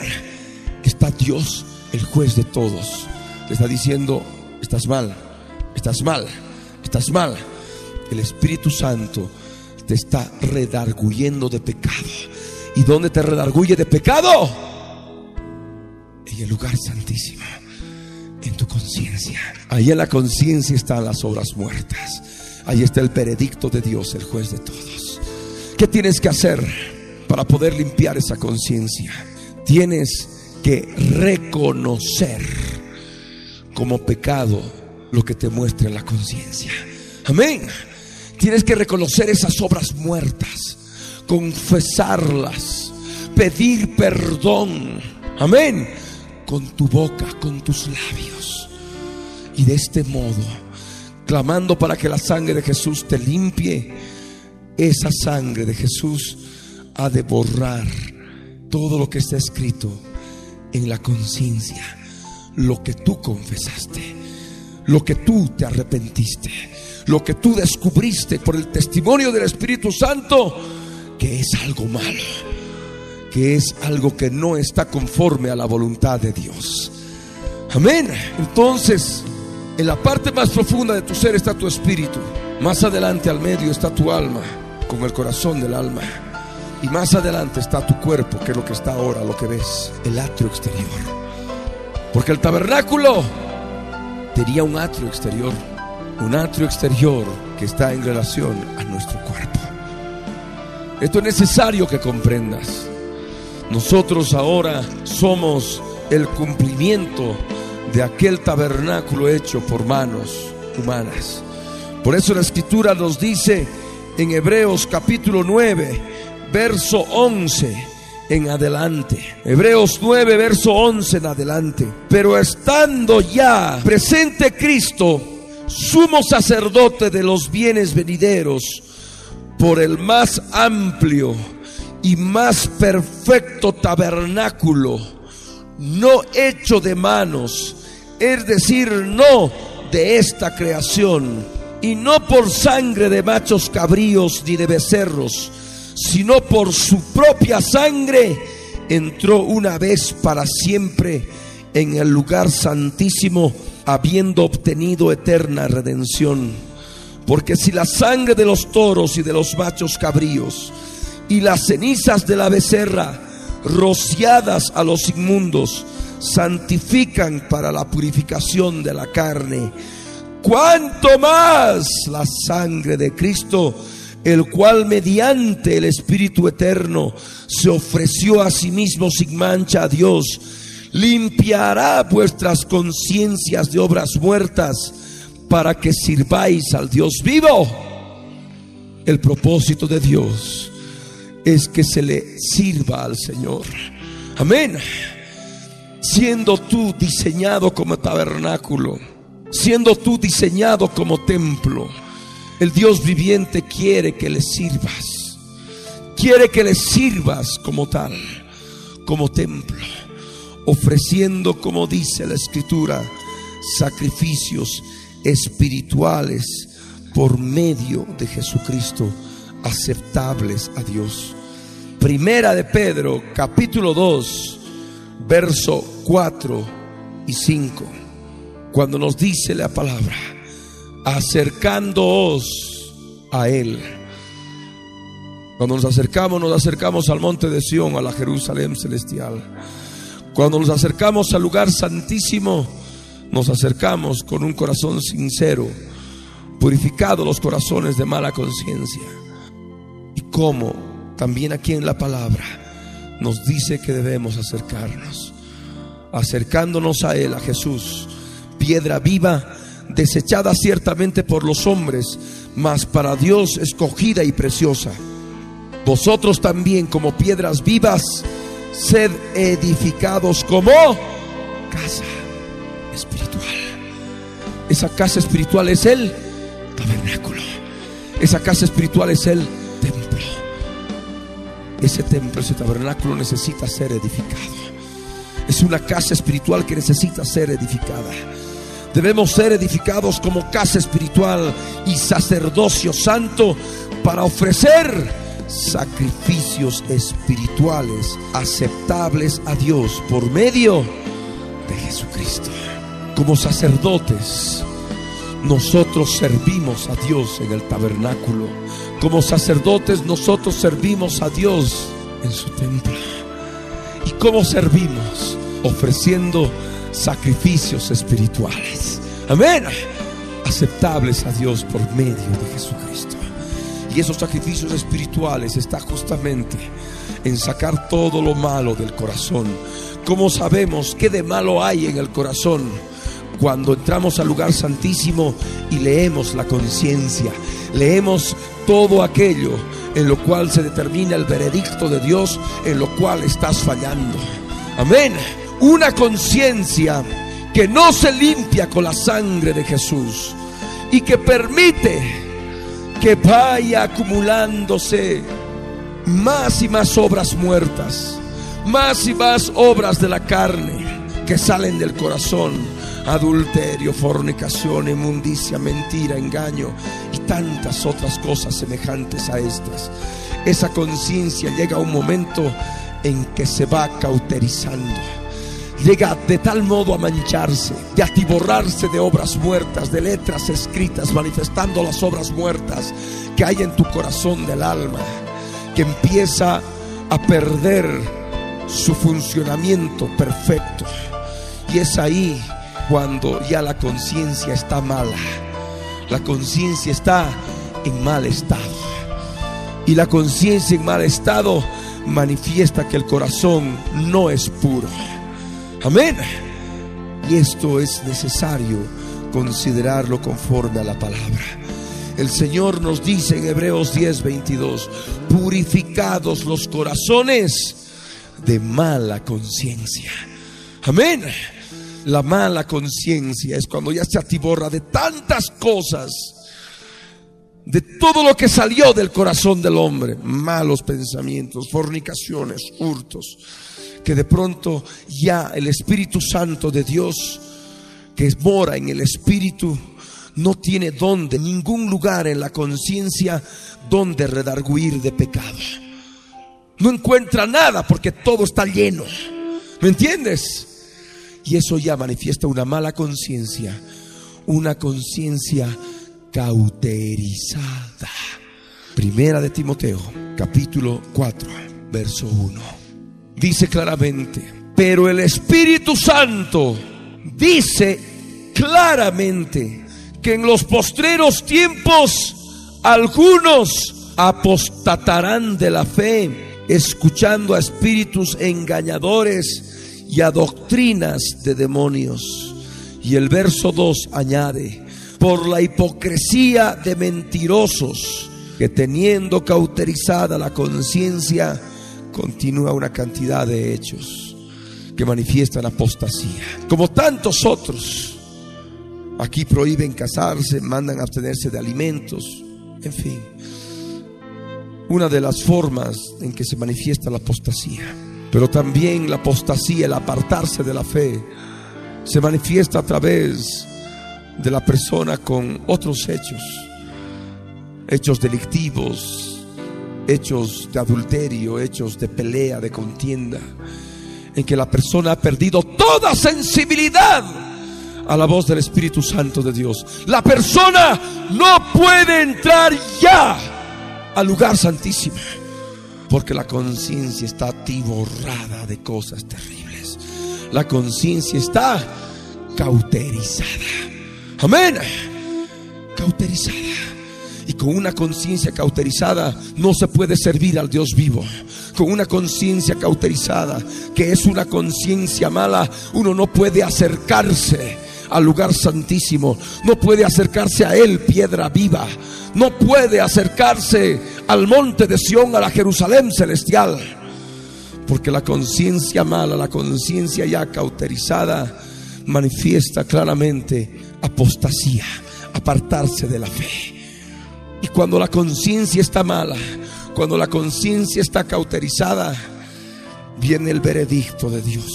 Está Dios, el juez de todos. Te está diciendo, estás mal, estás mal, estás mal. El Espíritu Santo te está redarguyendo de pecado. ¿Y dónde te redarguye de pecado? En el lugar santísimo en tu conciencia. Ahí en la conciencia están las obras muertas. Ahí está el veredicto de Dios, el juez de todos. ¿Qué tienes que hacer para poder limpiar esa conciencia? Tienes que reconocer como pecado lo que te muestre la conciencia. Amén. Tienes que reconocer esas obras muertas, confesarlas, pedir perdón. Amén. Con tu boca, con tus labios. Y de este modo, clamando para que la sangre de Jesús te limpie, esa sangre de Jesús ha de borrar todo lo que está escrito en la conciencia, lo que tú confesaste, lo que tú te arrepentiste, lo que tú descubriste por el testimonio del Espíritu Santo, que es algo malo, que es algo que no está conforme a la voluntad de Dios. Amén. Entonces, en la parte más profunda de tu ser está tu espíritu. Más adelante al medio está tu alma, con el corazón del alma. Y más adelante está tu cuerpo, que es lo que está ahora, lo que ves, el atrio exterior. Porque el tabernáculo tenía un atrio exterior, un atrio exterior que está en relación a nuestro cuerpo. Esto es necesario que comprendas. Nosotros ahora somos el cumplimiento de aquel tabernáculo hecho por manos humanas. Por eso la escritura nos dice en Hebreos capítulo 9, verso 11 en adelante. Hebreos 9, verso 11 en adelante. Pero estando ya presente Cristo, sumo sacerdote de los bienes venideros, por el más amplio y más perfecto tabernáculo, no hecho de manos, es decir, no de esta creación, y no por sangre de machos cabríos ni de becerros, sino por su propia sangre, entró una vez para siempre en el lugar santísimo, habiendo obtenido eterna redención. Porque si la sangre de los toros y de los machos cabríos y las cenizas de la becerra, rociadas a los inmundos, santifican para la purificación de la carne, cuanto más la sangre de Cristo, el cual mediante el Espíritu Eterno se ofreció a sí mismo sin mancha a Dios, limpiará vuestras conciencias de obras muertas para que sirváis al Dios vivo. El propósito de Dios es que se le sirva al Señor. Amén. Siendo tú diseñado como tabernáculo, siendo tú diseñado como templo el Dios viviente quiere que le sirvas. Quiere que le sirvas como tal, como templo, ofreciendo, como dice la escritura, sacrificios espirituales por medio de Jesucristo, aceptables a Dios. Primera de Pedro, capítulo 2, verso 4 y 5, cuando nos dice la palabra acercándoos a Él. Cuando nos acercamos, nos acercamos al monte de Sión, a la Jerusalén celestial. Cuando nos acercamos al lugar santísimo, nos acercamos con un corazón sincero, purificado los corazones de mala conciencia. Y como también aquí en la palabra nos dice que debemos acercarnos, acercándonos a Él, a Jesús, piedra viva desechada ciertamente por los hombres, mas para Dios escogida y preciosa. Vosotros también como piedras vivas, sed edificados como casa espiritual. Esa casa espiritual es el tabernáculo. Esa casa espiritual es el templo. Ese templo, ese tabernáculo necesita ser edificado. Es una casa espiritual que necesita ser edificada. Debemos ser edificados como casa espiritual y sacerdocio santo para ofrecer sacrificios espirituales aceptables a Dios por medio de Jesucristo. Como sacerdotes, nosotros servimos a Dios en el tabernáculo. Como sacerdotes, nosotros servimos a Dios en su templo. ¿Y cómo servimos? Ofreciendo sacrificios espirituales. Amén. Aceptables a Dios por medio de Jesucristo. Y esos sacrificios espirituales está justamente en sacar todo lo malo del corazón. ¿Cómo sabemos qué de malo hay en el corazón? cuando entramos al lugar santísimo y leemos la conciencia, leemos todo aquello en lo cual se determina el veredicto de Dios, en lo cual estás fallando. Amén. Una conciencia que no se limpia con la sangre de Jesús y que permite que vaya acumulándose más y más obras muertas, más y más obras de la carne que salen del corazón, adulterio, fornicación, inmundicia, mentira, engaño y tantas otras cosas semejantes a estas. Esa conciencia llega a un momento en que se va cauterizando llega de tal modo a mancharse, de atiborrarse de obras muertas, de letras escritas, manifestando las obras muertas que hay en tu corazón del alma, que empieza a perder su funcionamiento perfecto. Y es ahí cuando ya la conciencia está mala, la conciencia está en mal estado. Y la conciencia en mal estado manifiesta que el corazón no es puro. Amén. Y esto es necesario considerarlo conforme a la palabra. El Señor nos dice en Hebreos 10, 22, purificados los corazones de mala conciencia. Amén. La mala conciencia es cuando ya se atiborra de tantas cosas, de todo lo que salió del corazón del hombre, malos pensamientos, fornicaciones, hurtos, que de pronto ya el Espíritu Santo de Dios, que mora en el Espíritu, no tiene donde, ningún lugar en la conciencia donde redarguir de pecado. No encuentra nada porque todo está lleno. ¿Me entiendes? Y eso ya manifiesta una mala conciencia, una conciencia cauterizada. Primera de Timoteo, capítulo 4, verso 1 dice claramente, pero el Espíritu Santo dice claramente que en los postreros tiempos algunos apostatarán de la fe, escuchando a espíritus engañadores y a doctrinas de demonios. Y el verso 2 añade, por la hipocresía de mentirosos que teniendo cauterizada la conciencia, continúa una cantidad de hechos que manifiestan apostasía. Como tantos otros, aquí prohíben casarse, mandan abstenerse de alimentos, en fin. Una de las formas en que se manifiesta la apostasía. Pero también la apostasía, el apartarse de la fe, se manifiesta a través de la persona con otros hechos, hechos delictivos, hechos de adulterio, hechos de pelea, de contienda, en que la persona ha perdido toda sensibilidad a la voz del Espíritu Santo de Dios. La persona no puede entrar ya al lugar santísimo, porque la conciencia está atiborrada de cosas terribles. La conciencia está cauterizada. Amén. Cauterizada. Y con una conciencia cauterizada no se puede servir al Dios vivo. Con una conciencia cauterizada, que es una conciencia mala, uno no puede acercarse al lugar santísimo. No puede acercarse a Él, piedra viva. No puede acercarse al monte de Sión, a la Jerusalén celestial. Porque la conciencia mala, la conciencia ya cauterizada, manifiesta claramente apostasía, apartarse de la fe. Y cuando la conciencia está mala, cuando la conciencia está cauterizada, viene el veredicto de Dios.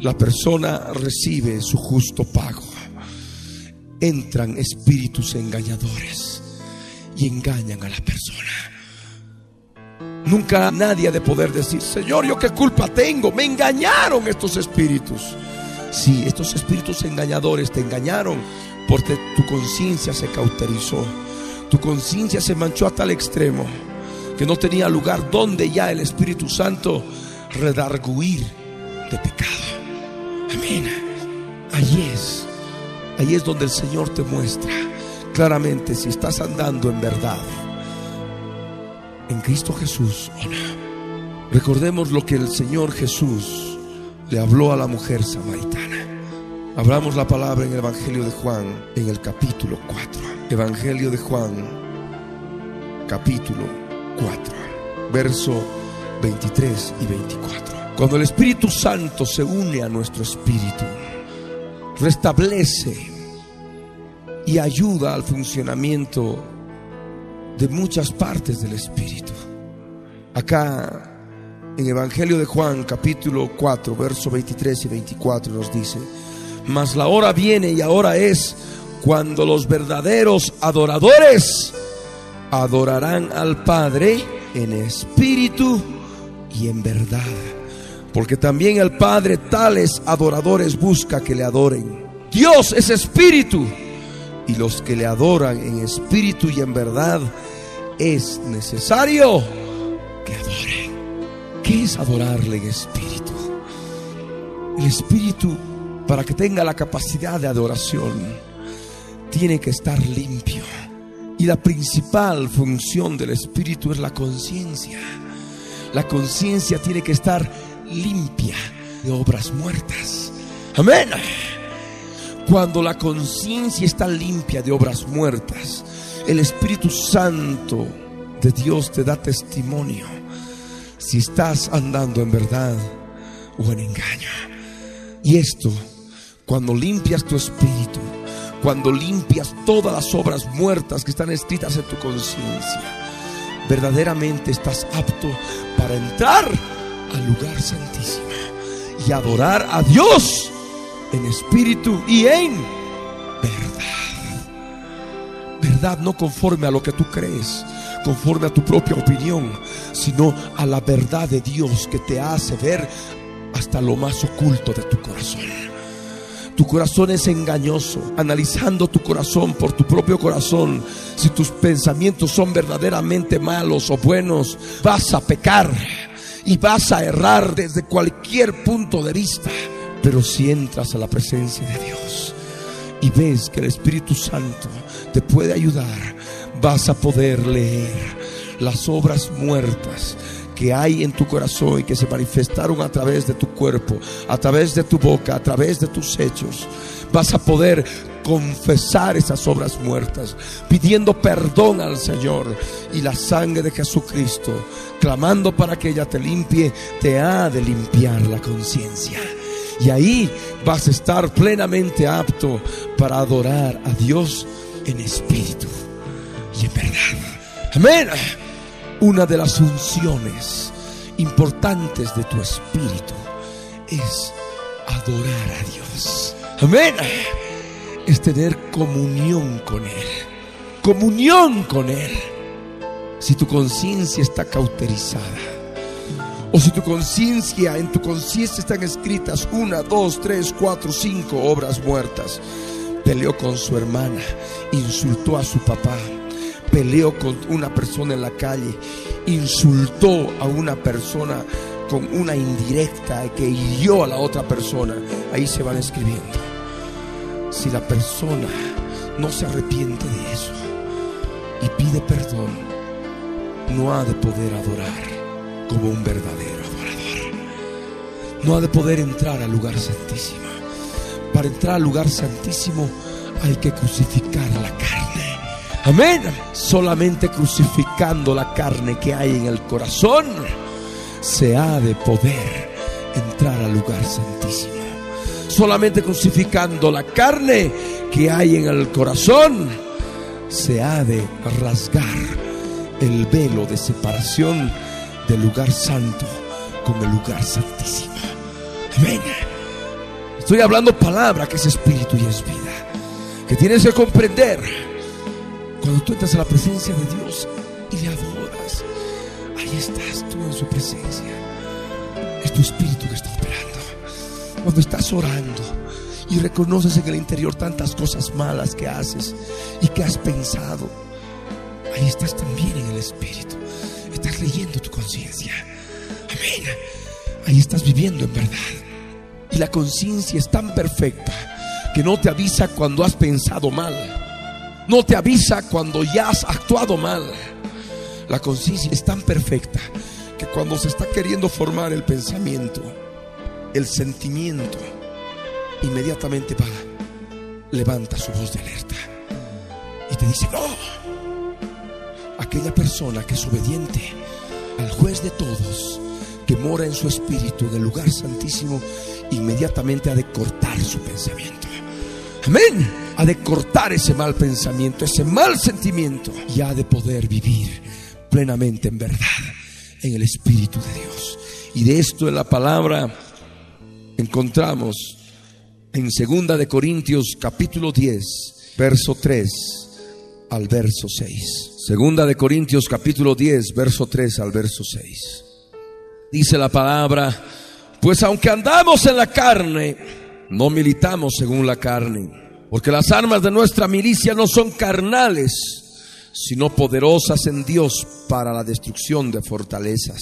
La persona recibe su justo pago. Entran espíritus engañadores y engañan a la persona. Nunca nadie ha de poder decir, Señor, ¿yo qué culpa tengo? Me engañaron estos espíritus. Sí, estos espíritus engañadores te engañaron porque tu conciencia se cauterizó tu conciencia se manchó a tal extremo que no tenía lugar donde ya el Espíritu Santo redarguir de pecado. Amén. Allí es, allí es donde el Señor te muestra claramente si estás andando en verdad en Cristo Jesús o no. Recordemos lo que el Señor Jesús le habló a la mujer samaritana. Hablamos la palabra en el Evangelio de Juan, en el capítulo 4. Evangelio de Juan, capítulo 4, verso 23 y 24. Cuando el Espíritu Santo se une a nuestro espíritu, restablece y ayuda al funcionamiento de muchas partes del espíritu. Acá en Evangelio de Juan capítulo 4, verso 23 y 24 nos dice, mas la hora viene y ahora es cuando los verdaderos adoradores adorarán al Padre en espíritu y en verdad. Porque también el Padre tales adoradores busca que le adoren. Dios es espíritu y los que le adoran en espíritu y en verdad es necesario que adoren. ¿Qué es adorarle en espíritu? El espíritu, para que tenga la capacidad de adoración, tiene que estar limpio. Y la principal función del espíritu es la conciencia. La conciencia tiene que estar limpia de obras muertas. Amén. Cuando la conciencia está limpia de obras muertas, el Espíritu Santo de Dios te da testimonio si estás andando en verdad o en engaño. Y esto, cuando limpias tu espíritu, cuando limpias todas las obras muertas que están escritas en tu conciencia, verdaderamente estás apto para entrar al lugar santísimo y adorar a Dios en espíritu y en verdad. Verdad no conforme a lo que tú crees, conforme a tu propia opinión, sino a la verdad de Dios que te hace ver hasta lo más oculto de tu corazón. Tu corazón es engañoso. Analizando tu corazón por tu propio corazón, si tus pensamientos son verdaderamente malos o buenos, vas a pecar y vas a errar desde cualquier punto de vista. Pero si entras a la presencia de Dios y ves que el Espíritu Santo te puede ayudar, vas a poder leer las obras muertas que hay en tu corazón y que se manifestaron a través de tu cuerpo, a través de tu boca, a través de tus hechos. Vas a poder confesar esas obras muertas, pidiendo perdón al Señor y la sangre de Jesucristo, clamando para que ella te limpie, te ha de limpiar la conciencia. Y ahí vas a estar plenamente apto para adorar a Dios en espíritu y en verdad. Amén. Una de las funciones importantes de tu espíritu es adorar a Dios. Amén. Es tener comunión con Él. Comunión con Él. Si tu conciencia está cauterizada o si tu conciencia, en tu conciencia están escritas una, dos, tres, cuatro, cinco obras muertas. Peleó con su hermana, insultó a su papá, peleó con una persona en la calle, insultó a una persona con una indirecta que hirió a la otra persona. Ahí se van escribiendo. Si la persona no se arrepiente de eso y pide perdón, no ha de poder adorar como un verdadero adorador. No ha de poder entrar al lugar santísimo. Para entrar al lugar santísimo hay que crucificar la carne. Amén. Solamente crucificando la carne que hay en el corazón se ha de poder entrar al lugar santísimo. Solamente crucificando la carne que hay en el corazón se ha de rasgar el velo de separación del lugar santo con el lugar santísimo. Amén. Estoy hablando palabra que es espíritu y es vida. Que tienes que comprender cuando tú entras a la presencia de Dios y le adoras. Ahí estás tú en su presencia. Es tu espíritu que está operando. Cuando estás orando y reconoces en el interior tantas cosas malas que haces y que has pensado, ahí estás también en el espíritu estás leyendo tu conciencia. Amén. Ahí estás viviendo en verdad. Y la conciencia es tan perfecta que no te avisa cuando has pensado mal. No te avisa cuando ya has actuado mal. La conciencia es tan perfecta que cuando se está queriendo formar el pensamiento, el sentimiento inmediatamente va, levanta su voz de alerta y te dice, no, aquella persona que es obediente al juez de todos, que mora en su espíritu en el lugar santísimo, inmediatamente ha de cortar su pensamiento. Amén. Ha de cortar ese mal pensamiento, ese mal sentimiento y ha de poder vivir plenamente en verdad, en el Espíritu de Dios. Y de esto en la palabra encontramos en segunda de Corintios capítulo 10, verso 3 al verso 6. Segunda de Corintios capítulo 10, verso 3 al verso 6. Dice la palabra, pues aunque andamos en la carne, no militamos según la carne, porque las armas de nuestra milicia no son carnales, sino poderosas en Dios para la destrucción de fortalezas,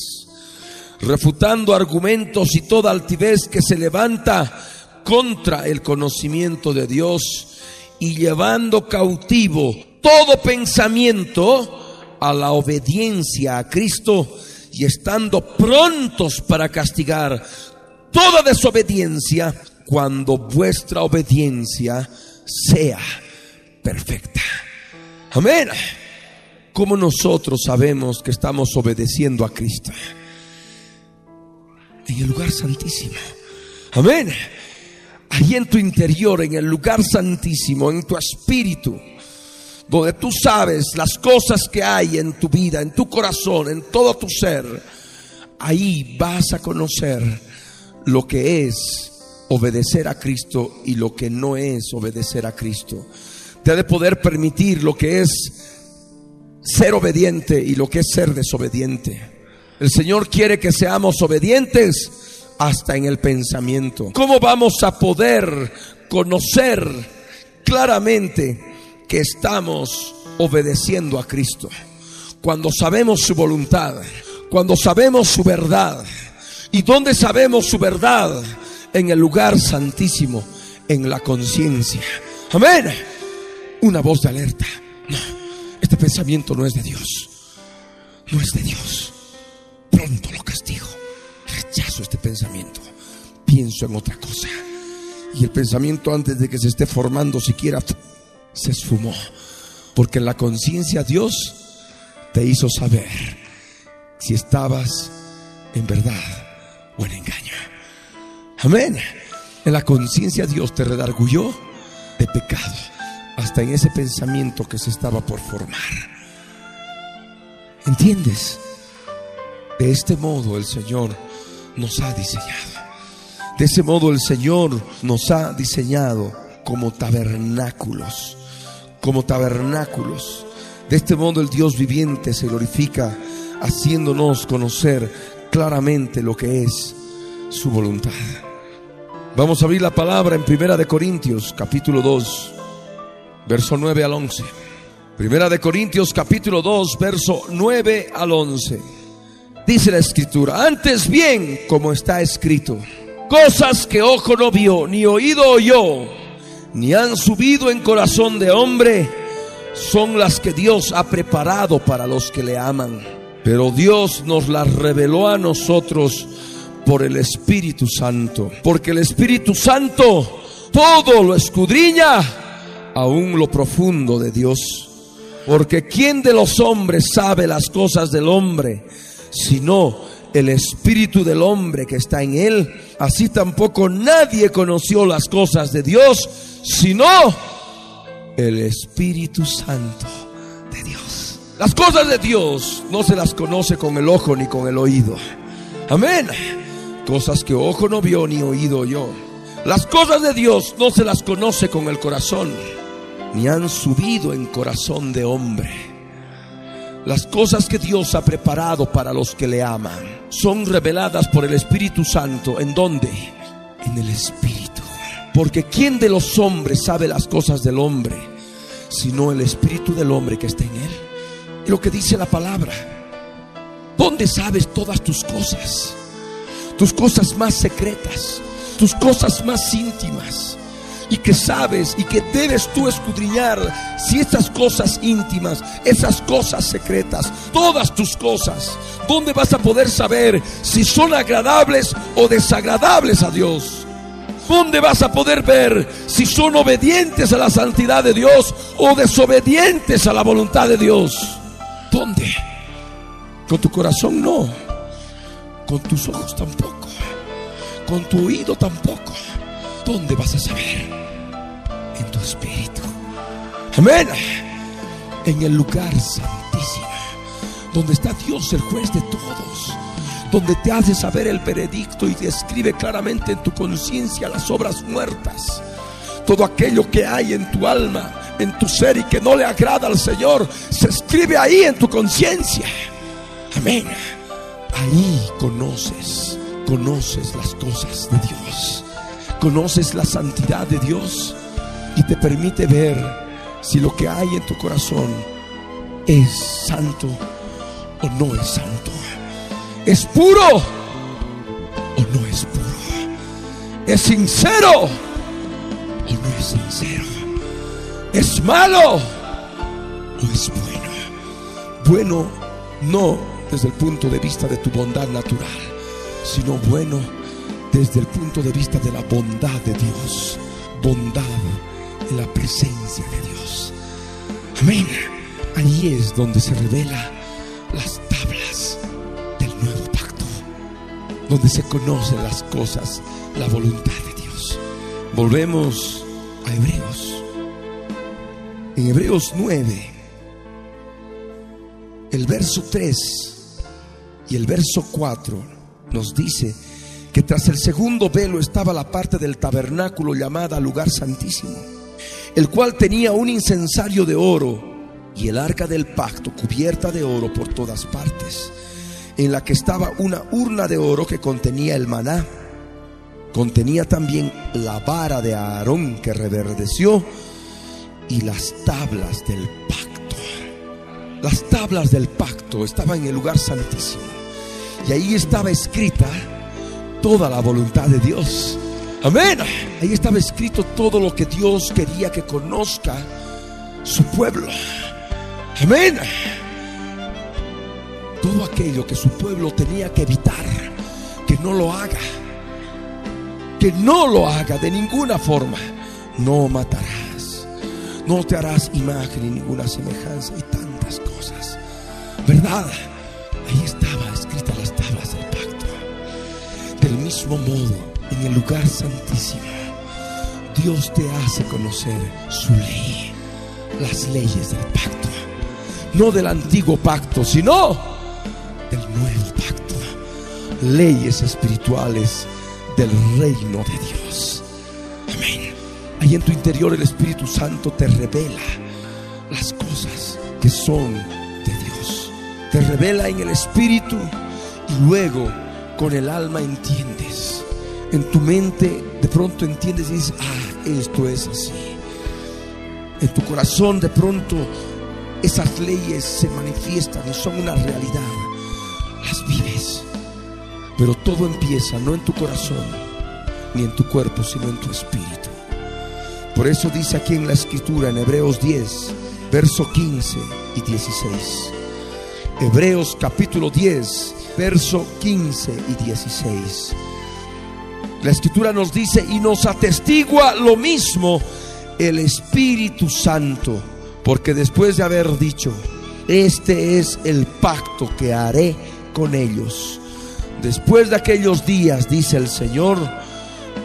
refutando argumentos y toda altivez que se levanta contra el conocimiento de Dios y llevando cautivo todo pensamiento a la obediencia a Cristo y estando prontos para castigar toda desobediencia cuando vuestra obediencia sea perfecta. Amén. Como nosotros sabemos que estamos obedeciendo a Cristo? En el lugar santísimo. Amén. Ahí en tu interior, en el lugar santísimo, en tu espíritu, donde tú sabes las cosas que hay en tu vida, en tu corazón, en todo tu ser, ahí vas a conocer lo que es obedecer a Cristo y lo que no es obedecer a Cristo. Te ha de poder permitir lo que es ser obediente y lo que es ser desobediente. El Señor quiere que seamos obedientes hasta en el pensamiento. ¿Cómo vamos a poder conocer claramente que estamos obedeciendo a Cristo? Cuando sabemos su voluntad, cuando sabemos su verdad. ¿Y dónde sabemos su verdad? En el lugar santísimo, en la conciencia. Amén. Una voz de alerta. No, este pensamiento no es de Dios. No es de Dios. Pronto lo castigo rechazo este pensamiento, pienso en otra cosa. Y el pensamiento antes de que se esté formando siquiera se esfumó. Porque en la conciencia Dios te hizo saber si estabas en verdad o en engaño. Amén. En la conciencia Dios te redargulló de pecado hasta en ese pensamiento que se estaba por formar. ¿Entiendes? De este modo el Señor nos ha diseñado. De ese modo el Señor nos ha diseñado como tabernáculos, como tabernáculos. De este modo el Dios viviente se glorifica haciéndonos conocer claramente lo que es su voluntad. Vamos a abrir la palabra en Primera de Corintios, capítulo 2, verso 9 al 11. Primera de Corintios, capítulo 2, verso 9 al 11. Dice la escritura, antes bien, como está escrito, cosas que ojo no vio, ni oído oyó, ni han subido en corazón de hombre, son las que Dios ha preparado para los que le aman. Pero Dios nos las reveló a nosotros por el Espíritu Santo, porque el Espíritu Santo todo lo escudriña, aún lo profundo de Dios. Porque ¿quién de los hombres sabe las cosas del hombre? sino el espíritu del hombre que está en él. Así tampoco nadie conoció las cosas de Dios, sino el Espíritu Santo de Dios. Las cosas de Dios no se las conoce con el ojo ni con el oído. Amén. Cosas que ojo no vio ni oído yo. Las cosas de Dios no se las conoce con el corazón, ni han subido en corazón de hombre las cosas que Dios ha preparado para los que le aman son reveladas por el Espíritu Santo. ¿En dónde? En el Espíritu. Porque ¿quién de los hombres sabe las cosas del hombre? Sino el Espíritu del hombre que está en él. Lo que dice la palabra. ¿Dónde sabes todas tus cosas? Tus cosas más secretas, tus cosas más íntimas y que sabes y que debes tú escudriñar si esas cosas íntimas, esas cosas secretas, todas tus cosas, ¿dónde vas a poder saber si son agradables o desagradables a Dios? ¿Dónde vas a poder ver si son obedientes a la santidad de Dios o desobedientes a la voluntad de Dios? ¿Dónde? Con tu corazón no. Con tus ojos tampoco. Con tu oído tampoco. ¿Dónde vas a saber? En tu espíritu. Amén. En el lugar santísimo. Donde está Dios, el juez de todos donde te hace saber el veredicto y describe claramente en tu conciencia las obras muertas. Todo aquello que hay en tu alma, en tu ser y que no le agrada al Señor, se escribe ahí en tu conciencia. Amén. Ahí conoces, conoces las cosas de Dios. Conoces la santidad de Dios y te permite ver si lo que hay en tu corazón es santo o no es santo. ¿Es puro o no es puro? ¿Es sincero o no es sincero? ¿Es malo o es bueno? Bueno no desde el punto de vista de tu bondad natural, sino bueno desde el punto de vista de la bondad de Dios. Bondad en la presencia de Dios. Amén. Ahí es donde se revela las donde se conocen las cosas, la voluntad de Dios. Volvemos a Hebreos. En Hebreos 9, el verso 3 y el verso 4 nos dice que tras el segundo velo estaba la parte del tabernáculo llamada lugar santísimo, el cual tenía un incensario de oro y el arca del pacto cubierta de oro por todas partes en la que estaba una urna de oro que contenía el maná. Contenía también la vara de Aarón que reverdeció y las tablas del pacto. Las tablas del pacto estaban en el lugar santísimo. Y ahí estaba escrita toda la voluntad de Dios. Amén. Ahí estaba escrito todo lo que Dios quería que conozca su pueblo. Amén todo aquello que su pueblo tenía que evitar, que no lo haga, que no lo haga de ninguna forma. No matarás, no te harás imagen ni ninguna semejanza y tantas cosas. ¿Verdad? Ahí estaba mismo modo, en el lugar santísimo, Dios te hace conocer su ley, las leyes del pacto. No del antiguo pacto, sino del nuevo pacto, leyes espirituales del reino de Dios. Amén. Ahí en tu interior el Espíritu Santo te revela las cosas que son de Dios. Te revela en el Espíritu y luego con el alma entiendes. En tu mente de pronto entiendes y dices, ah, esto es así. En tu corazón de pronto esas leyes se manifiestan y son una realidad las vives. Pero todo empieza no en tu corazón ni en tu cuerpo, sino en tu espíritu. Por eso dice aquí en la escritura, en Hebreos 10, verso 15 y 16. Hebreos capítulo 10, verso 15 y 16. La escritura nos dice y nos atestigua lo mismo el Espíritu Santo, porque después de haber dicho, este es el pacto que haré con ellos. Después de aquellos días, dice el Señor,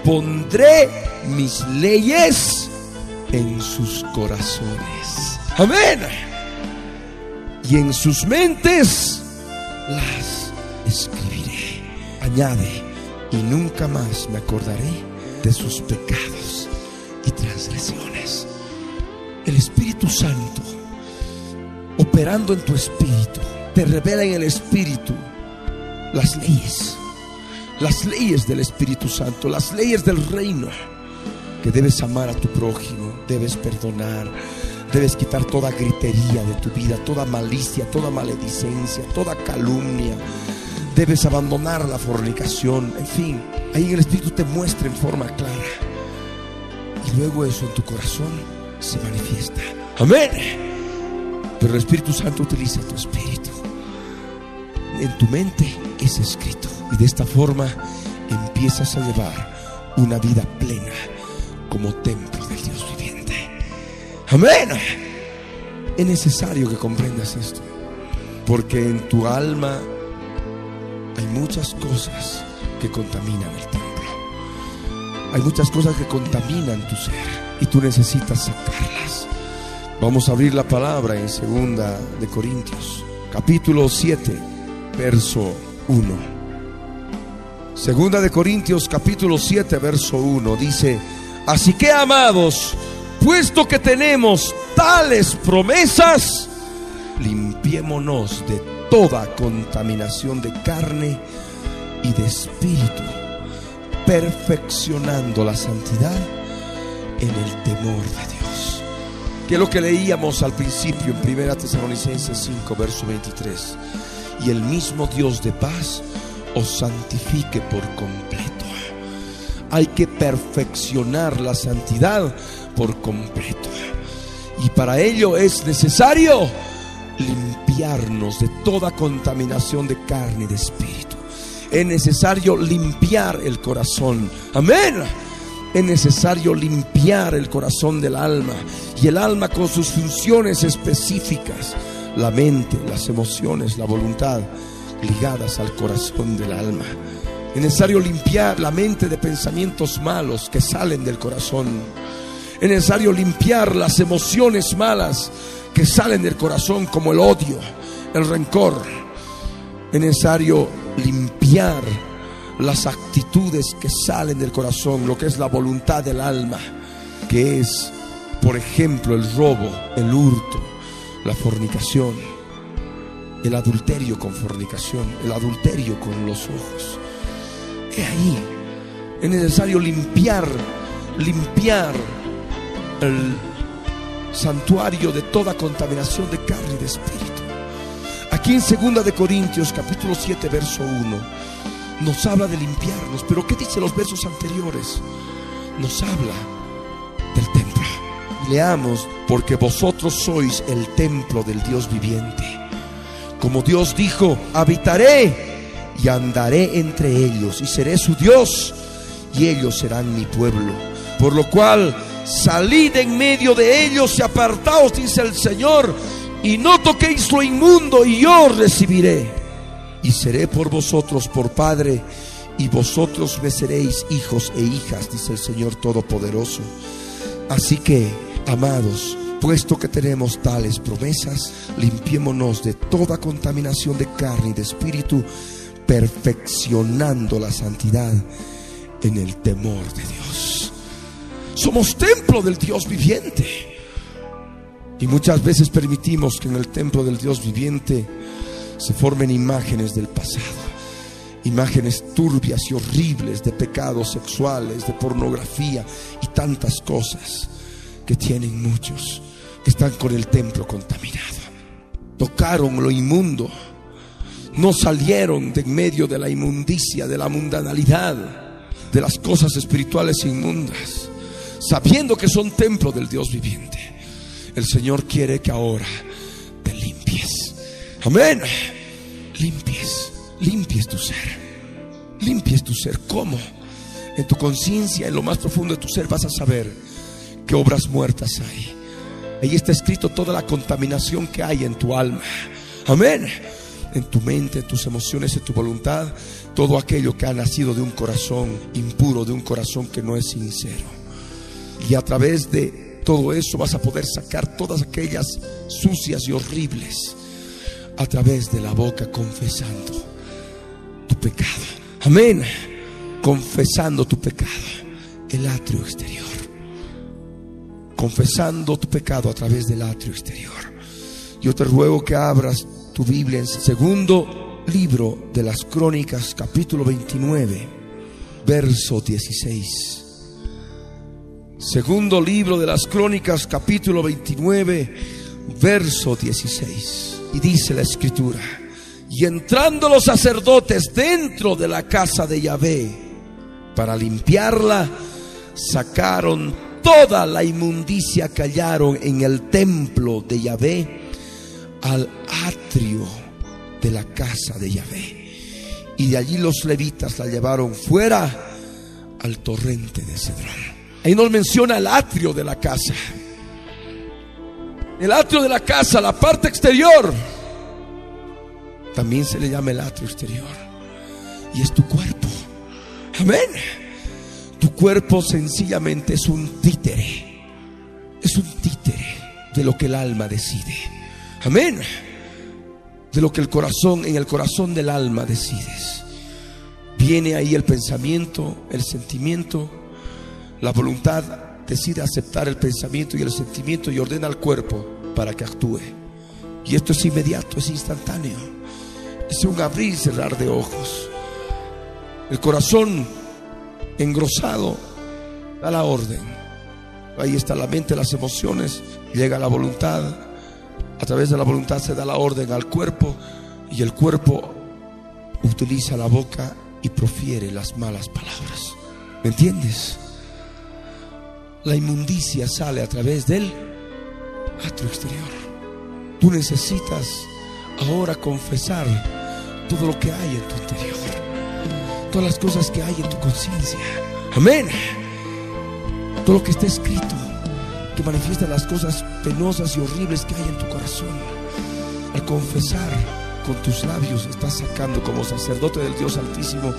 pondré mis leyes en sus corazones. Amén. Y en sus mentes las. Añade, y nunca más me acordaré de sus pecados y transgresiones. El Espíritu Santo, operando en tu espíritu, te revela en el Espíritu las leyes, las leyes del Espíritu Santo, las leyes del reino, que debes amar a tu prójimo, debes perdonar, debes quitar toda gritería de tu vida, toda malicia, toda maledicencia, toda calumnia. Debes abandonar la fornicación, en fin, ahí el Espíritu te muestra en forma clara. Y luego eso en tu corazón se manifiesta. Amén. Pero el Espíritu Santo utiliza tu espíritu en tu mente es escrito. Y de esta forma empiezas a llevar una vida plena como templo del Dios viviente. Amén. Es necesario que comprendas esto, porque en tu alma hay muchas cosas que contaminan el templo. Hay muchas cosas que contaminan tu ser y tú necesitas sacarlas. Vamos a abrir la palabra en segunda de Corintios, capítulo 7, verso 1. Segunda de Corintios capítulo 7 verso 1 dice, así que amados, puesto que tenemos tales promesas, limpiémonos de toda contaminación de carne y de espíritu, perfeccionando la santidad en el temor de Dios. Que es lo que leíamos al principio en 1 Tesalonicenses 5, verso 23. Y el mismo Dios de paz os santifique por completo. Hay que perfeccionar la santidad por completo. Y para ello es necesario limpiarnos de toda contaminación de carne y de espíritu. Es necesario limpiar el corazón. Amén. Es necesario limpiar el corazón del alma y el alma con sus funciones específicas, la mente, las emociones, la voluntad ligadas al corazón del alma. Es necesario limpiar la mente de pensamientos malos que salen del corazón. Es necesario limpiar las emociones malas que salen del corazón como el odio, el rencor. Es necesario limpiar las actitudes que salen del corazón, lo que es la voluntad del alma, que es, por ejemplo, el robo, el hurto, la fornicación, el adulterio con fornicación, el adulterio con los ojos. Es ahí. Es necesario limpiar, limpiar el santuario de toda contaminación de carne y de espíritu. Aquí en segunda de Corintios capítulo 7 verso 1 nos habla de limpiarnos, pero ¿qué dice los versos anteriores? Nos habla del templo. leamos, porque vosotros sois el templo del Dios viviente. Como Dios dijo, habitaré y andaré entre ellos y seré su Dios y ellos serán mi pueblo. Por lo cual salid en medio de ellos y apartaos, dice el Señor, y no toquéis lo inmundo y yo recibiré. Y seré por vosotros por Padre, y vosotros me seréis hijos e hijas, dice el Señor Todopoderoso. Así que, amados, puesto que tenemos tales promesas, limpiémonos de toda contaminación de carne y de espíritu, perfeccionando la santidad en el temor de Dios. Somos templo del Dios viviente. Y muchas veces permitimos que en el templo del Dios viviente se formen imágenes del pasado. Imágenes turbias y horribles de pecados sexuales, de pornografía y tantas cosas que tienen muchos que están con el templo contaminado. Tocaron lo inmundo. No salieron de en medio de la inmundicia, de la mundanalidad, de las cosas espirituales inmundas, sabiendo que son templo del Dios viviente. El Señor quiere que ahora te limpies. Amén. Limpies, limpies tu ser. Limpies tu ser. ¿Cómo? En tu conciencia, en lo más profundo de tu ser, vas a saber qué obras muertas hay. Ahí está escrito toda la contaminación que hay en tu alma. Amén. En tu mente, en tus emociones, en tu voluntad, todo aquello que ha nacido de un corazón impuro, de un corazón que no es sincero. Y a través de todo eso vas a poder sacar todas aquellas sucias y horribles a través de la boca confesando tu pecado. Amén. Confesando tu pecado. El atrio exterior. Confesando tu pecado a través del atrio exterior. Yo te ruego que abras tu Biblia en segundo libro de las crónicas, capítulo 29, verso 16. Segundo libro de las crónicas, capítulo 29, verso 16. Y dice la escritura, y entrando los sacerdotes dentro de la casa de Yahvé para limpiarla, sacaron toda la inmundicia que hallaron en el templo de Yahvé al atrio de la casa de Yahvé. Y de allí los levitas la llevaron fuera al torrente de Cedrón. Ahí nos menciona el atrio de la casa. El atrio de la casa, la parte exterior, también se le llama el atrio exterior. Y es tu cuerpo. Amén. Tu cuerpo sencillamente es un títere. Es un títere de lo que el alma decide. Amén. De lo que el corazón, en el corazón del alma decides. Viene ahí el pensamiento, el sentimiento, la voluntad decide aceptar el pensamiento y el sentimiento y ordena al cuerpo para que actúe. Y esto es inmediato, es instantáneo. Es un abrir y cerrar de ojos. El corazón engrosado da la orden. Ahí está la mente, las emociones, llega la voluntad. A través de la voluntad se da la orden al cuerpo y el cuerpo utiliza la boca y profiere las malas palabras. ¿Me entiendes? La inmundicia sale a través del atrio exterior. Tú necesitas ahora confesar todo lo que hay en tu interior, todas las cosas que hay en tu conciencia. Amén. Todo lo que está escrito, que manifiesta las cosas penosas y horribles que hay en tu corazón. Al confesar con tus labios, estás sacando como sacerdote del Dios Altísimo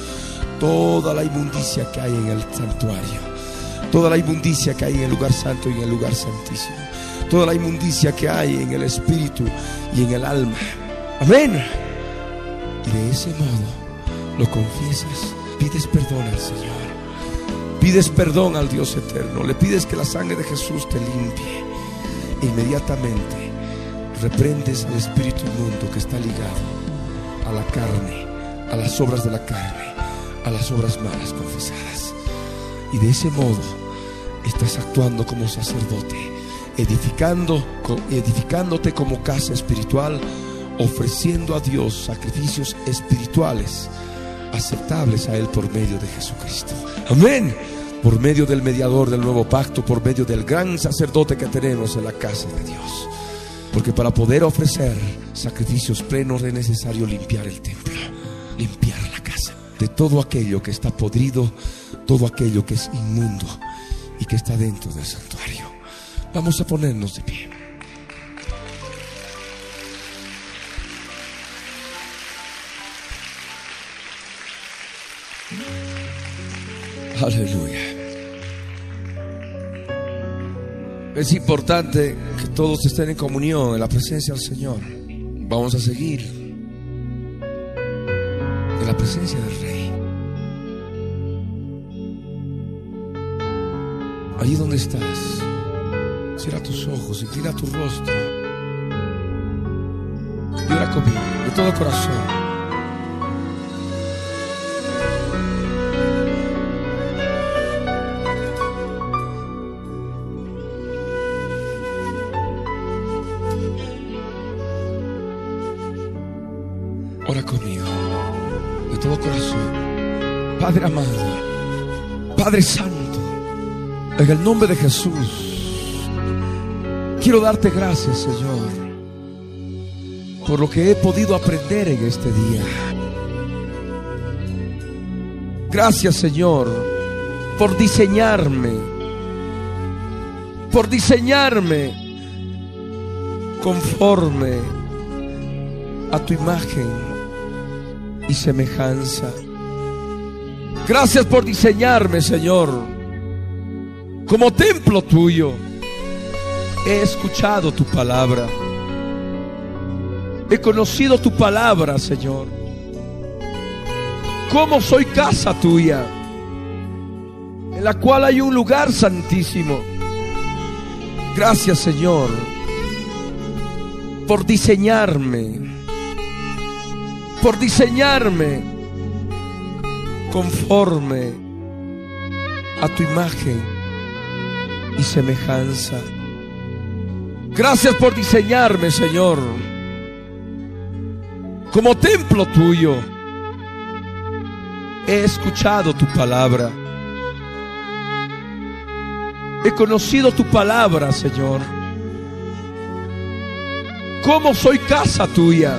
toda la inmundicia que hay en el santuario toda la inmundicia que hay en el lugar santo y en el lugar santísimo, toda la inmundicia que hay en el espíritu y en el alma. Amén. Y de ese modo lo confiesas, pides perdón al Señor, pides perdón al Dios eterno, le pides que la sangre de Jesús te limpie. Inmediatamente reprendes al espíritu inmundo que está ligado a la carne, a las obras de la carne, a las obras malas confesadas. Y de ese modo estás actuando como sacerdote, edificando, edificándote como casa espiritual, ofreciendo a Dios sacrificios espirituales aceptables a Él por medio de Jesucristo. Amén. Por medio del mediador del nuevo pacto, por medio del gran sacerdote que tenemos en la casa de Dios. Porque para poder ofrecer sacrificios plenos es necesario limpiar el templo, limpiar la casa de todo aquello que está podrido todo aquello que es inmundo y que está dentro del santuario. Vamos a ponernos de pie. Aleluya. Es importante que todos estén en comunión en la presencia del Señor. Vamos a seguir en la presencia del Rey. Allí donde estás, cierra tus ojos, inclina tu rostro. Y ora conmigo, de todo corazón. Amado, Padre Santo. En el nombre de Jesús, quiero darte gracias, Señor, por lo que he podido aprender en este día. Gracias, Señor, por diseñarme, por diseñarme conforme a tu imagen y semejanza. Gracias por diseñarme, Señor como templo tuyo. He escuchado tu palabra. He conocido tu palabra, Señor. Como soy casa tuya, en la cual hay un lugar santísimo. Gracias, Señor, por diseñarme, por diseñarme conforme a tu imagen y semejanza. Gracias por diseñarme, Señor, como templo tuyo. He escuchado tu palabra. He conocido tu palabra, Señor. Como soy casa tuya,